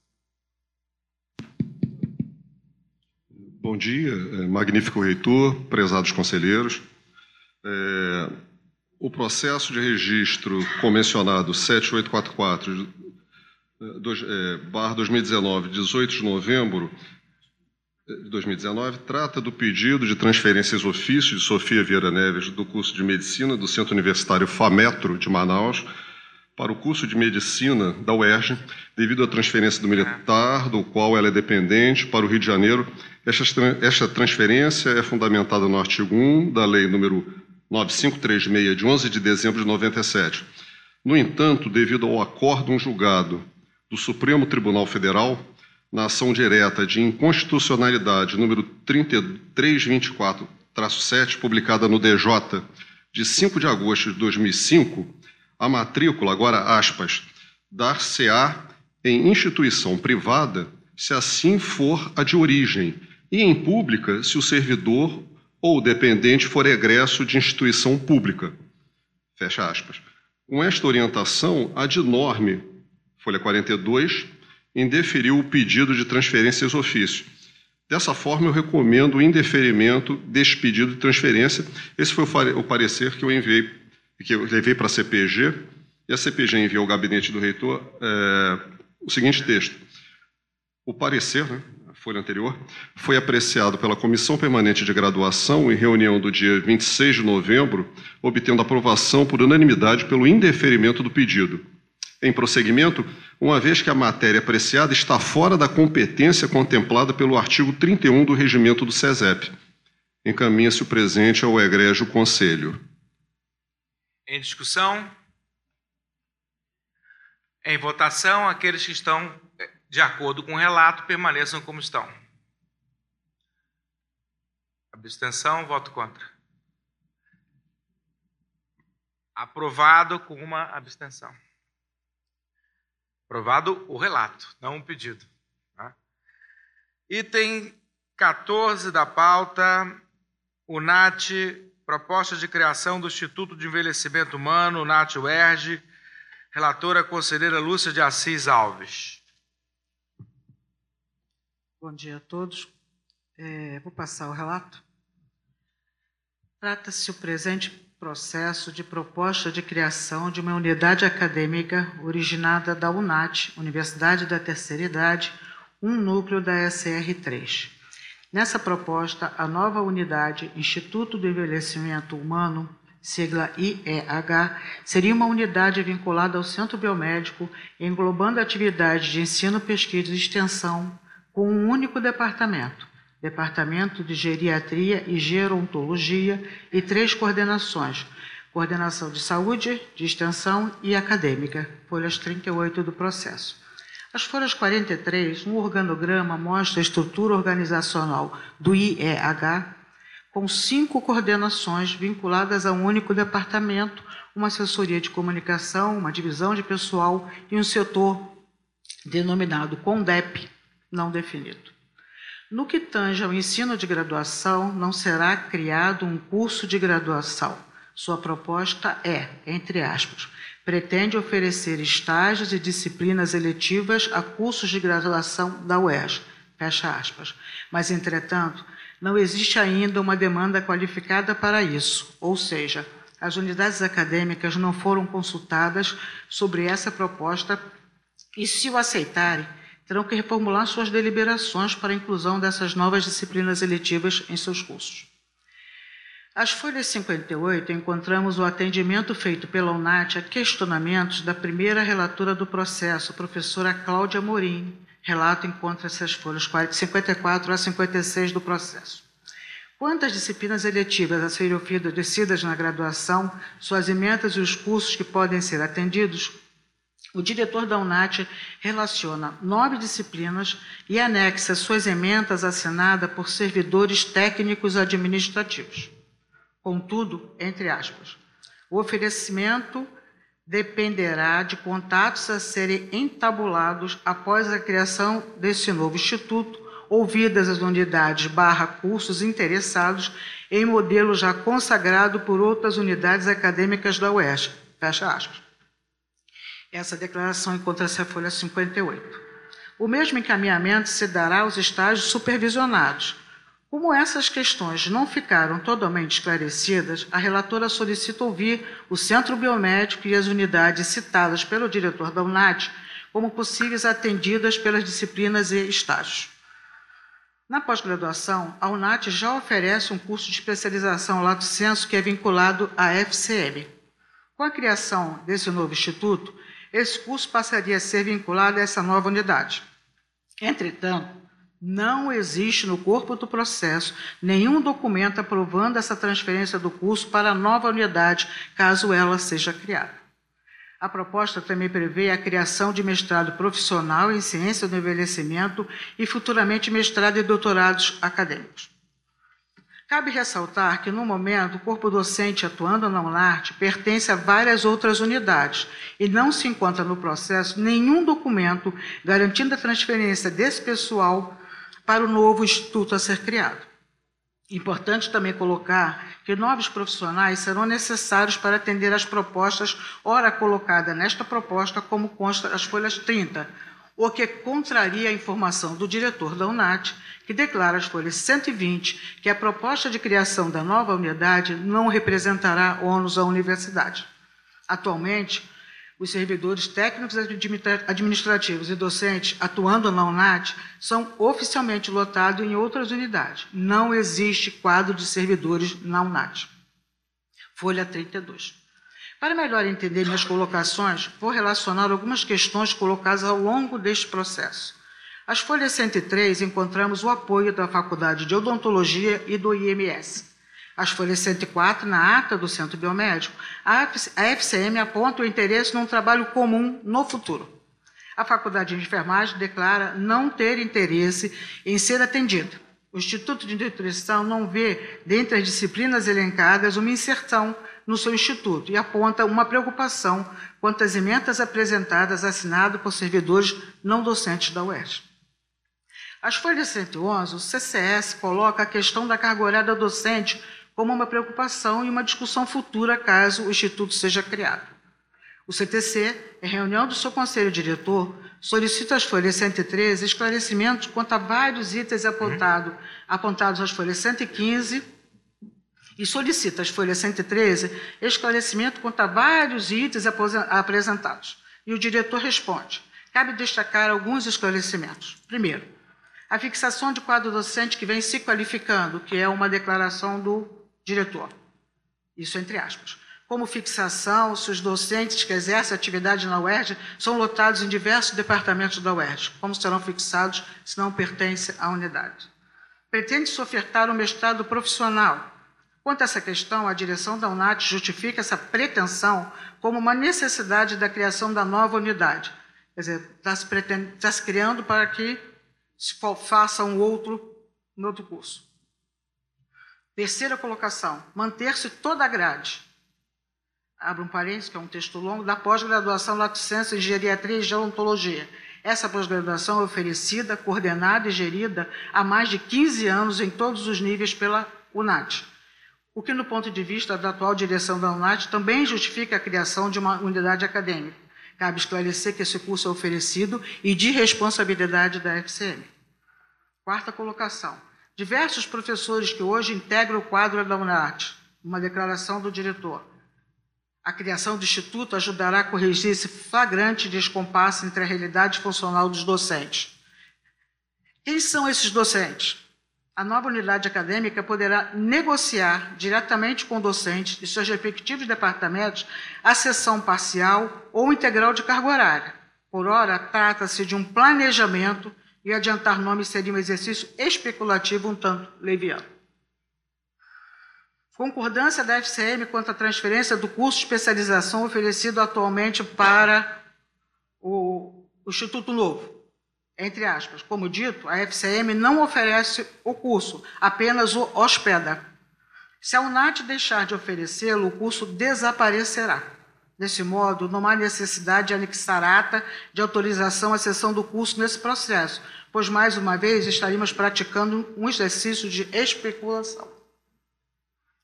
Bom dia, é, magnífico reitor, prezados conselheiros. É, o processo de registro convencionado 7844 dois, é, barra 2019, 18 de novembro de 2019, trata do pedido de transferências ofício de Sofia Vieira Neves do curso de Medicina do Centro Universitário FAMetro de Manaus para o curso de Medicina da UERJ, devido à transferência do militar, do qual ela é dependente, para o Rio de Janeiro. Esta, esta transferência é fundamentada no artigo 1 da Lei número 9536, de 11 de dezembro de 97. No entanto, devido ao acórdão julgado do Supremo Tribunal Federal, na ação direta de inconstitucionalidade número 3324-7, publicada no DJ de 5 de agosto de 2005, a matrícula, agora aspas, dar-se-á em instituição privada, se assim for a de origem, e em pública, se o servidor ou dependente for egresso de instituição pública. Fecha aspas. Com esta orientação, a de norme folha 42, indeferiu o pedido de transferências ofício. Dessa forma, eu recomendo o indeferimento deste pedido de transferência. Esse foi o parecer que eu enviei, que eu levei para a CPG, e a CPG enviou ao gabinete do reitor é, o seguinte texto. O parecer, né, folha anterior, foi apreciado pela Comissão Permanente de Graduação em reunião do dia 26 de novembro, obtendo aprovação por unanimidade pelo indeferimento do pedido em prosseguimento, uma vez que a matéria apreciada está fora da competência contemplada pelo artigo 31 do regimento do SESEP. Encaminha-se o presente ao egrégio Conselho. Em discussão? Em votação, aqueles que estão de acordo com o relato permaneçam como estão. Abstenção, voto contra. Aprovado com uma abstenção. Aprovado o relato, não o pedido. Tá? Item 14 da pauta, o NAT, proposta de criação do Instituto de Envelhecimento Humano, NAT-UERJ, relatora conselheira Lúcia de Assis Alves. Bom dia a todos. É, vou passar o relato. Trata-se o presente processo de proposta de criação de uma unidade acadêmica originada da UNAT, Universidade da Terceira Idade, um núcleo da SR3. Nessa proposta, a nova unidade Instituto do Envelhecimento Humano, sigla IEH, seria uma unidade vinculada ao Centro Biomédico, englobando atividades de ensino, pesquisa e extensão, com um único departamento, Departamento de Geriatria e Gerontologia, e três coordenações, coordenação de saúde, de extensão e acadêmica, folhas 38 do processo. As folhas 43, um organograma mostra a estrutura organizacional do IEH, com cinco coordenações vinculadas a um único departamento, uma assessoria de comunicação, uma divisão de pessoal e um setor denominado CONDEP, não definido. No que tange ao ensino de graduação, não será criado um curso de graduação. Sua proposta é, entre aspas, pretende oferecer estágios e disciplinas eletivas a cursos de graduação da UERJ, fecha aspas. Mas, entretanto, não existe ainda uma demanda qualificada para isso, ou seja, as unidades acadêmicas não foram consultadas sobre essa proposta e, se o aceitarem, terão que reformular suas deliberações para a inclusão dessas novas disciplinas eletivas em seus cursos. Às folhas 58, encontramos o atendimento feito pela UNAT a questionamentos da primeira relatora do processo, professora Cláudia Morim. Relato encontra-se as folhas 54 a 56 do processo. Quanto às disciplinas eletivas a serem oferecidas na graduação, suas emendas e os cursos que podem ser atendidos, o diretor da UNAT relaciona nove disciplinas e anexa suas emendas assinadas por servidores técnicos administrativos. Contudo, entre aspas, o oferecimento dependerá de contatos a serem entabulados após a criação desse novo instituto, ouvidas as unidades barra cursos interessados em modelo já consagrado por outras unidades acadêmicas da UERJ. Fecha aspas. Essa declaração encontra-se na folha 58. O mesmo encaminhamento se dará aos estágios supervisionados. Como essas questões não ficaram totalmente esclarecidas, a relatora solicita ouvir o Centro Biomédico e as unidades citadas pelo diretor da UNAT como possíveis atendidas pelas disciplinas e estágios. Na pós-graduação, a UNAT já oferece um curso de especialização lato senso que é vinculado à FCM. Com a criação desse novo instituto, esse curso passaria a ser vinculado a essa nova unidade. Entretanto, não existe no corpo do processo nenhum documento aprovando essa transferência do curso para a nova unidade, caso ela seja criada. A proposta também prevê a criação de mestrado profissional em ciência do envelhecimento e futuramente mestrado e doutorados acadêmicos. Cabe ressaltar que, no momento, o corpo docente atuando na UNARTE pertence a várias outras unidades e não se encontra no processo nenhum documento garantindo a transferência desse pessoal para o novo instituto a ser criado. Importante também colocar que novos profissionais serão necessários para atender às propostas, ora colocada nesta proposta, como consta as folhas 30, o que contraria a informação do diretor da UNAT, que declara às folhas 120 que a proposta de criação da nova unidade não representará ônus à universidade. Atualmente, os servidores técnicos administrativos e docentes atuando na UNAT são oficialmente lotados em outras unidades. Não existe quadro de servidores na UNAT. Folha 32. Para melhor entender minhas colocações, vou relacionar algumas questões colocadas ao longo deste processo. As folhas 103 encontramos o apoio da Faculdade de Odontologia e do IMS. As folhas 104, na ata do Centro Biomédico, a FCM aponta o interesse num trabalho comum no futuro. A Faculdade de Enfermagem declara não ter interesse em ser atendida. O Instituto de Nutrição não vê, dentre as disciplinas elencadas, uma inserção no seu instituto e aponta uma preocupação quanto às emendas apresentadas assinado por servidores não docentes da UERJ. As folhas 111, o CCS coloca a questão da carga horária docente como uma preocupação e uma discussão futura caso o instituto seja criado. O CTC, em reunião do seu conselho diretor, solicita às folhas 113 esclarecimentos quanto a vários itens apontado, apontados às folhas 115 e solicita às folhas 113 esclarecimento quanto a vários itens apresentados. E o diretor responde: cabe destacar alguns esclarecimentos. Primeiro, A fixação de quadro docente que vem se qualificando, que é uma declaração do diretor. Isso entre aspas. Como fixação, se os docentes que exercem atividade na UERJ são lotados em diversos departamentos da UERJ, como serão fixados se não pertencem à unidade. Pretende-se ofertar um mestrado profissional. Quanto a essa questão, a direção da UNAT justifica essa pretensão como uma necessidade da criação da nova unidade. Quer dizer, está se, pretende, está se criando para que se faça um outro, um outro curso. Terceira colocação, manter-se toda a grade. Abra um parênteses, que é um texto longo, da pós-graduação Lato Senso em Geriatria e Gerontologia. Essa pós-graduação é oferecida, coordenada e gerida há mais de 15 anos em todos os níveis pela UNAT. O que, no ponto de vista da atual direção da UNAT, também justifica a criação de uma unidade acadêmica. Cabe esclarecer que esse curso é oferecido e de responsabilidade da FCM. Quarta colocação. Diversos professores que hoje integram o quadro da UNAT, uma declaração do diretor. A criação do Instituto ajudará a corrigir esse flagrante descompasso entre a realidade funcional dos docentes. Quem são esses docentes? A nova unidade acadêmica poderá negociar diretamente com o docente e seus respectivos departamentos a sessão parcial ou integral de carga horária. Por ora, trata-se de um planejamento e adiantar nomes seria um exercício especulativo um tanto leviano. Concordância da FCM quanto à transferência do curso de especialização oferecido atualmente para o Instituto Novo entre aspas. Como dito, a FCM não oferece o curso, apenas o hospeda. Se a UNAT deixar de oferecê-lo, o curso desaparecerá. Desse modo, não há necessidade de anexar ata de autorização à sessão do curso nesse processo, pois, mais uma vez, estaríamos praticando um exercício de especulação.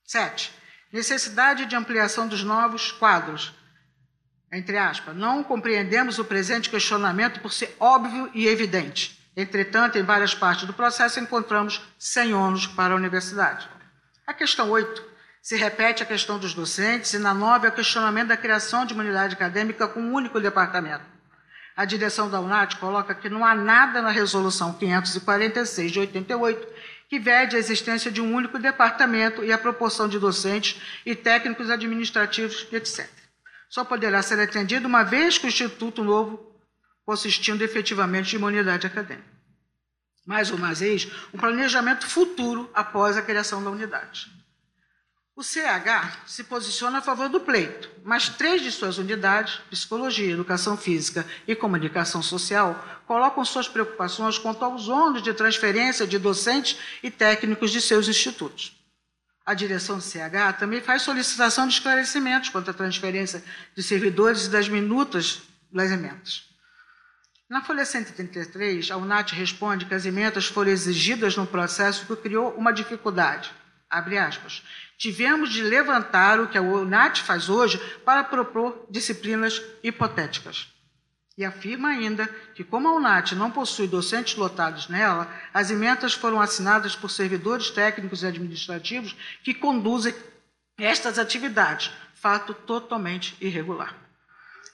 7. Necessidade de ampliação dos novos quadros entre aspas, não compreendemos o presente questionamento por ser óbvio e evidente. Entretanto, em várias partes do processo encontramos sem ônus para a universidade. A questão 8 se repete a questão dos docentes e na 9 é o questionamento da criação de uma unidade acadêmica com um único departamento. A direção da UNAT coloca que não há nada na resolução 546 de 88 que vede a existência de um único departamento e a proporção de docentes e técnicos administrativos, etc só poderá ser atendido uma vez que o Instituto Novo consistindo efetivamente de uma unidade acadêmica. Mais uma vez, um planejamento futuro após a criação da unidade. O CH se posiciona a favor do pleito, mas três de suas unidades, Psicologia, Educação Física e Comunicação Social, colocam suas preocupações quanto aos ônus de transferência de docentes e técnicos de seus institutos. A direção do CH também faz solicitação de esclarecimentos quanto à transferência de servidores e das minutas das emendas. Na folha 133, a UNAT responde que as emendas foram exigidas num processo que criou uma dificuldade. Aspas. Tivemos de levantar o que a UNAT faz hoje para propor disciplinas hipotéticas. E afirma ainda que, como a UNAT não possui docentes lotados nela, as emendas foram assinadas por servidores técnicos e administrativos que conduzem estas atividades, fato totalmente irregular.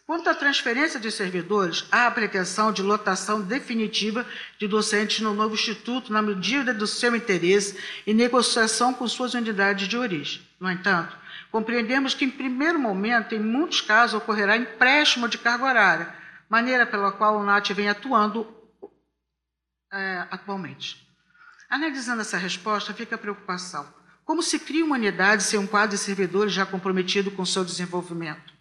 Quanto à transferência de servidores, há a pretensão de lotação definitiva de docentes no novo instituto na medida do seu interesse e negociação com suas unidades de origem. No entanto, compreendemos que, em primeiro momento, em muitos casos, ocorrerá empréstimo de carga horária, maneira pela qual o NAT vem atuando é, atualmente. Analisando essa resposta, fica a preocupação. Como se cria uma unidade sem um quadro de servidores já comprometido com seu desenvolvimento?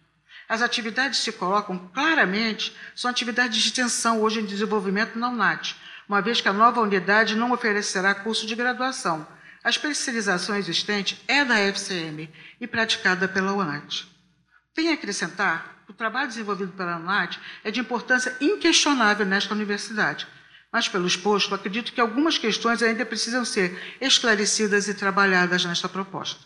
As atividades se colocam claramente, são atividades de extensão hoje em desenvolvimento na UNAT, uma vez que a nova unidade não oferecerá curso de graduação. A especialização existente é da FCM e praticada pela UNAT. Tem a acrescentar o trabalho desenvolvido pela ANAT é de importância inquestionável nesta universidade. Mas, pelo exposto, acredito que algumas questões ainda precisam ser esclarecidas e trabalhadas nesta proposta.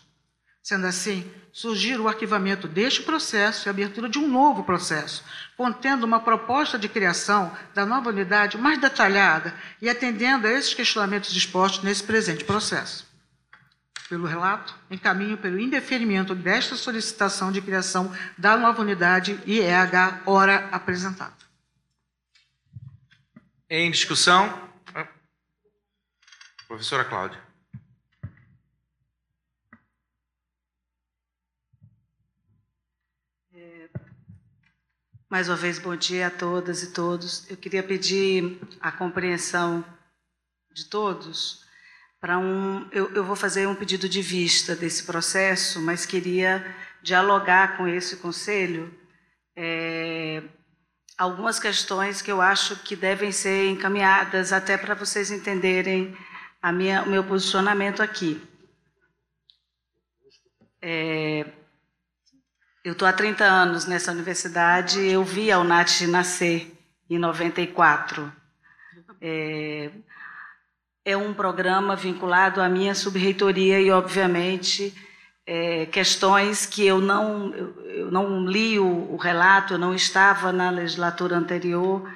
Sendo assim, surgir o arquivamento deste processo e a abertura de um novo processo, contendo uma proposta de criação da nova unidade mais detalhada e atendendo a esses questionamentos expostos nesse presente processo pelo relato, encaminho pelo indeferimento desta solicitação de criação da nova unidade IEH, hora apresentada. Em discussão, Professora Cláudia. Mais uma vez, bom dia a todas e todos. Eu queria pedir a compreensão de todos para um. Eu, eu, vou fazer um pedido de vista desse processo, mas queria dialogar com esse conselho é, algumas questões que eu acho que devem ser encaminhadas até para vocês entenderem a minha, o meu posicionamento aqui. É, eu estou há 30 anos nessa universidade, eu vi a UNAT nascer em 94. É, é um programa vinculado à minha subreitoria e, obviamente, é, questões que eu não, eu, não li o, o, relato, eu não estava na legislatura anterior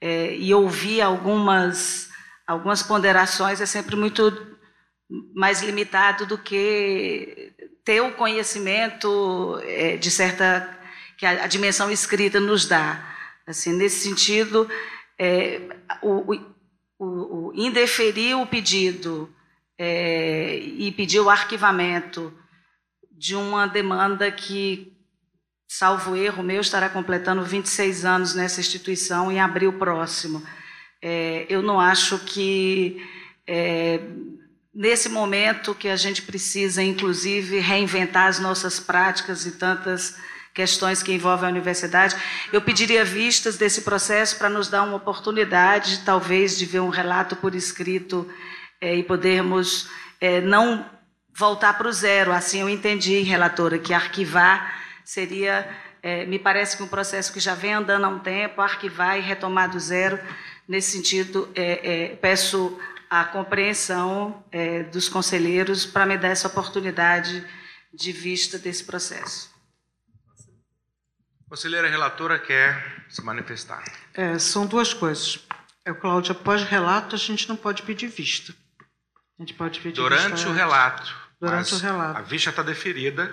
é, e ouvi algumas, algumas ponderações, é sempre muito mais limitado do que ter o conhecimento é, de certa que a, a, dimensão escrita nos dá. Assim, nesse sentido, é, o, o, o, indeferir o pedido é, e pedir o arquivamento de uma demanda que, salvo erro meu, estará completando 26 anos nessa instituição em abril próximo. É, eu não acho que é, nesse momento que a gente precisa, inclusive, reinventar as nossas práticas e tantas questões que envolvem a universidade, eu pediria vistas desse processo para nos dar uma oportunidade, talvez, de ver um relato por escrito é, e podermos é, não voltar para o zero. Assim eu entendi, relatora, que arquivar seria, é, me parece que um processo que já vem andando há um tempo, arquivar e retomar do zero. Nesse sentido, peço a compreensão dos conselheiros para me dar essa oportunidade de vista desse processo. Conselheira relatora quer se manifestar. É, são duas coisas. É, Cláudia, após relato, a gente não pode pedir vista. A gente pode pedir Durante vista o relato. Durante o relato. A vista está deferida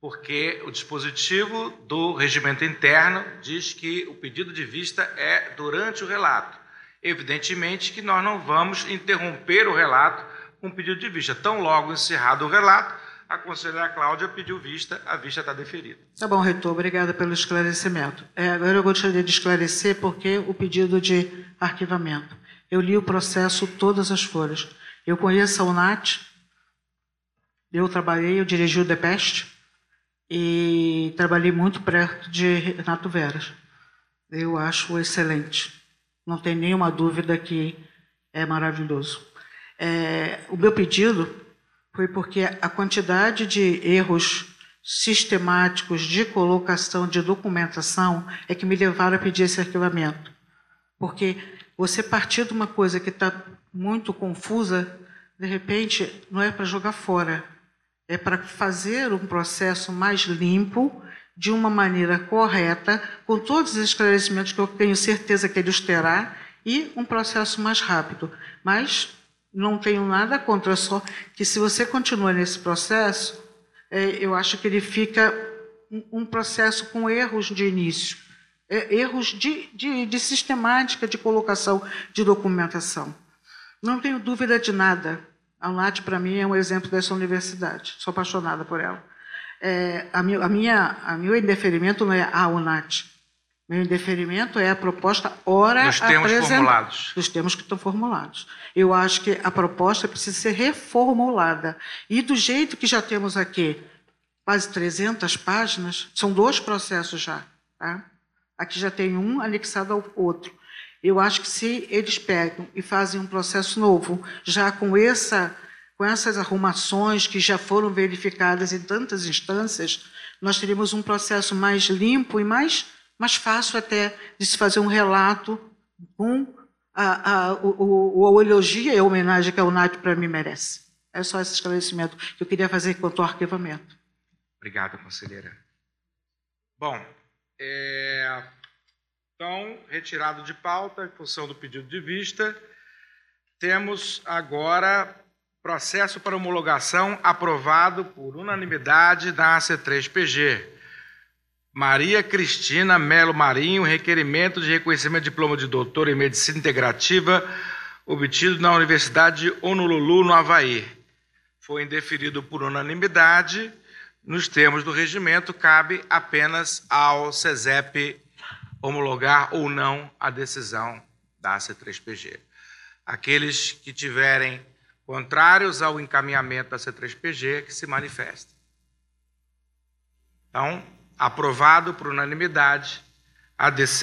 porque o dispositivo do regimento interno diz que o pedido de vista é durante o relato. Evidentemente que nós não vamos interromper o relato com pedido de vista. Tão logo encerrado o relato, a conselheira Cláudia pediu vista, a vista está deferida. Tá bom, reitor, obrigada pelo esclarecimento. É, agora eu gostaria de esclarecer porque o pedido de arquivamento. Eu li o processo, todas as folhas. Eu conheço a UNAT, eu trabalhei, eu dirigi o DEPEST e trabalhei muito perto de Renato Veras. Eu acho excelente. Não tem nenhuma dúvida que é maravilhoso. É, o meu pedido foi porque a quantidade de erros sistemáticos de colocação de documentação é que me levaram a pedir esse arquivamento. Porque você partir de uma coisa que está muito confusa, de repente, não é para jogar fora, é para fazer um processo mais limpo de uma maneira correta, com todos os esclarecimentos que eu tenho certeza que eles terá, e um processo mais rápido. Mas não tenho nada contra, só que se você continua nesse processo, é, eu acho que ele fica um, um processo com erros de início, é, erros de, de, de sistemática de colocação de documentação. Não tenho dúvida de nada. A UNAT, para mim, é um exemplo dessa universidade. Sou apaixonada por ela é, a, minha, a, minha, a meu indeferimento não é a UNAT. Meu indeferimento é a proposta ora Dos termos formulados. Dos termos que estão formulados. Eu acho que a proposta precisa ser reformulada. E do jeito que já temos aqui, quase 300 páginas, são dois processos já. Tá? Aqui já tem um anexado ao outro. Eu acho que se eles pegam e fazem um processo novo, já com essa com essas arrumações que já foram verificadas em tantas instâncias, nós teríamos um processo mais limpo e mais, mais fácil até de se fazer um relato com a, a, o, o elogio e a homenagem que a UNAT para mim merece. É só esse esclarecimento que eu queria fazer quanto ao arquivamento. Obrigado, conselheira. Bom, é, então, retirado de pauta, em função do pedido de vista, temos agora Processo para homologação aprovado por unanimidade da AC3PG. Maria Cristina Melo Marinho, requerimento de reconhecimento de diploma de doutor em medicina integrativa obtido na Universidade de Honolulu, no Havaí. Foi indeferido por unanimidade. Nos termos do regimento, cabe apenas ao CESEP homologar ou não a decisão da C3PG. Aqueles que tiverem contrários ao encaminhamento da C3PG, que se manifestem. Então, aprovado por unanimidade,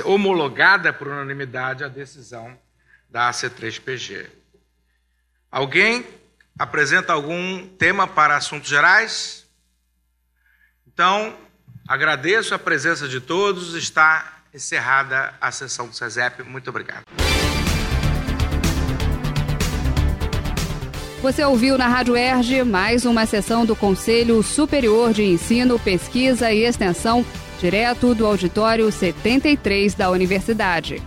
homologada por unanimidade a decisão da C3PG. Alguém apresenta algum tema para assuntos gerais? Então, agradeço a presença de todos. Está encerrada a sessão do SESEP. Muito obrigado. Você ouviu na Rádio Erge mais uma sessão do Conselho Superior de Ensino, Pesquisa e Extensão, direto do auditório 73 da Universidade.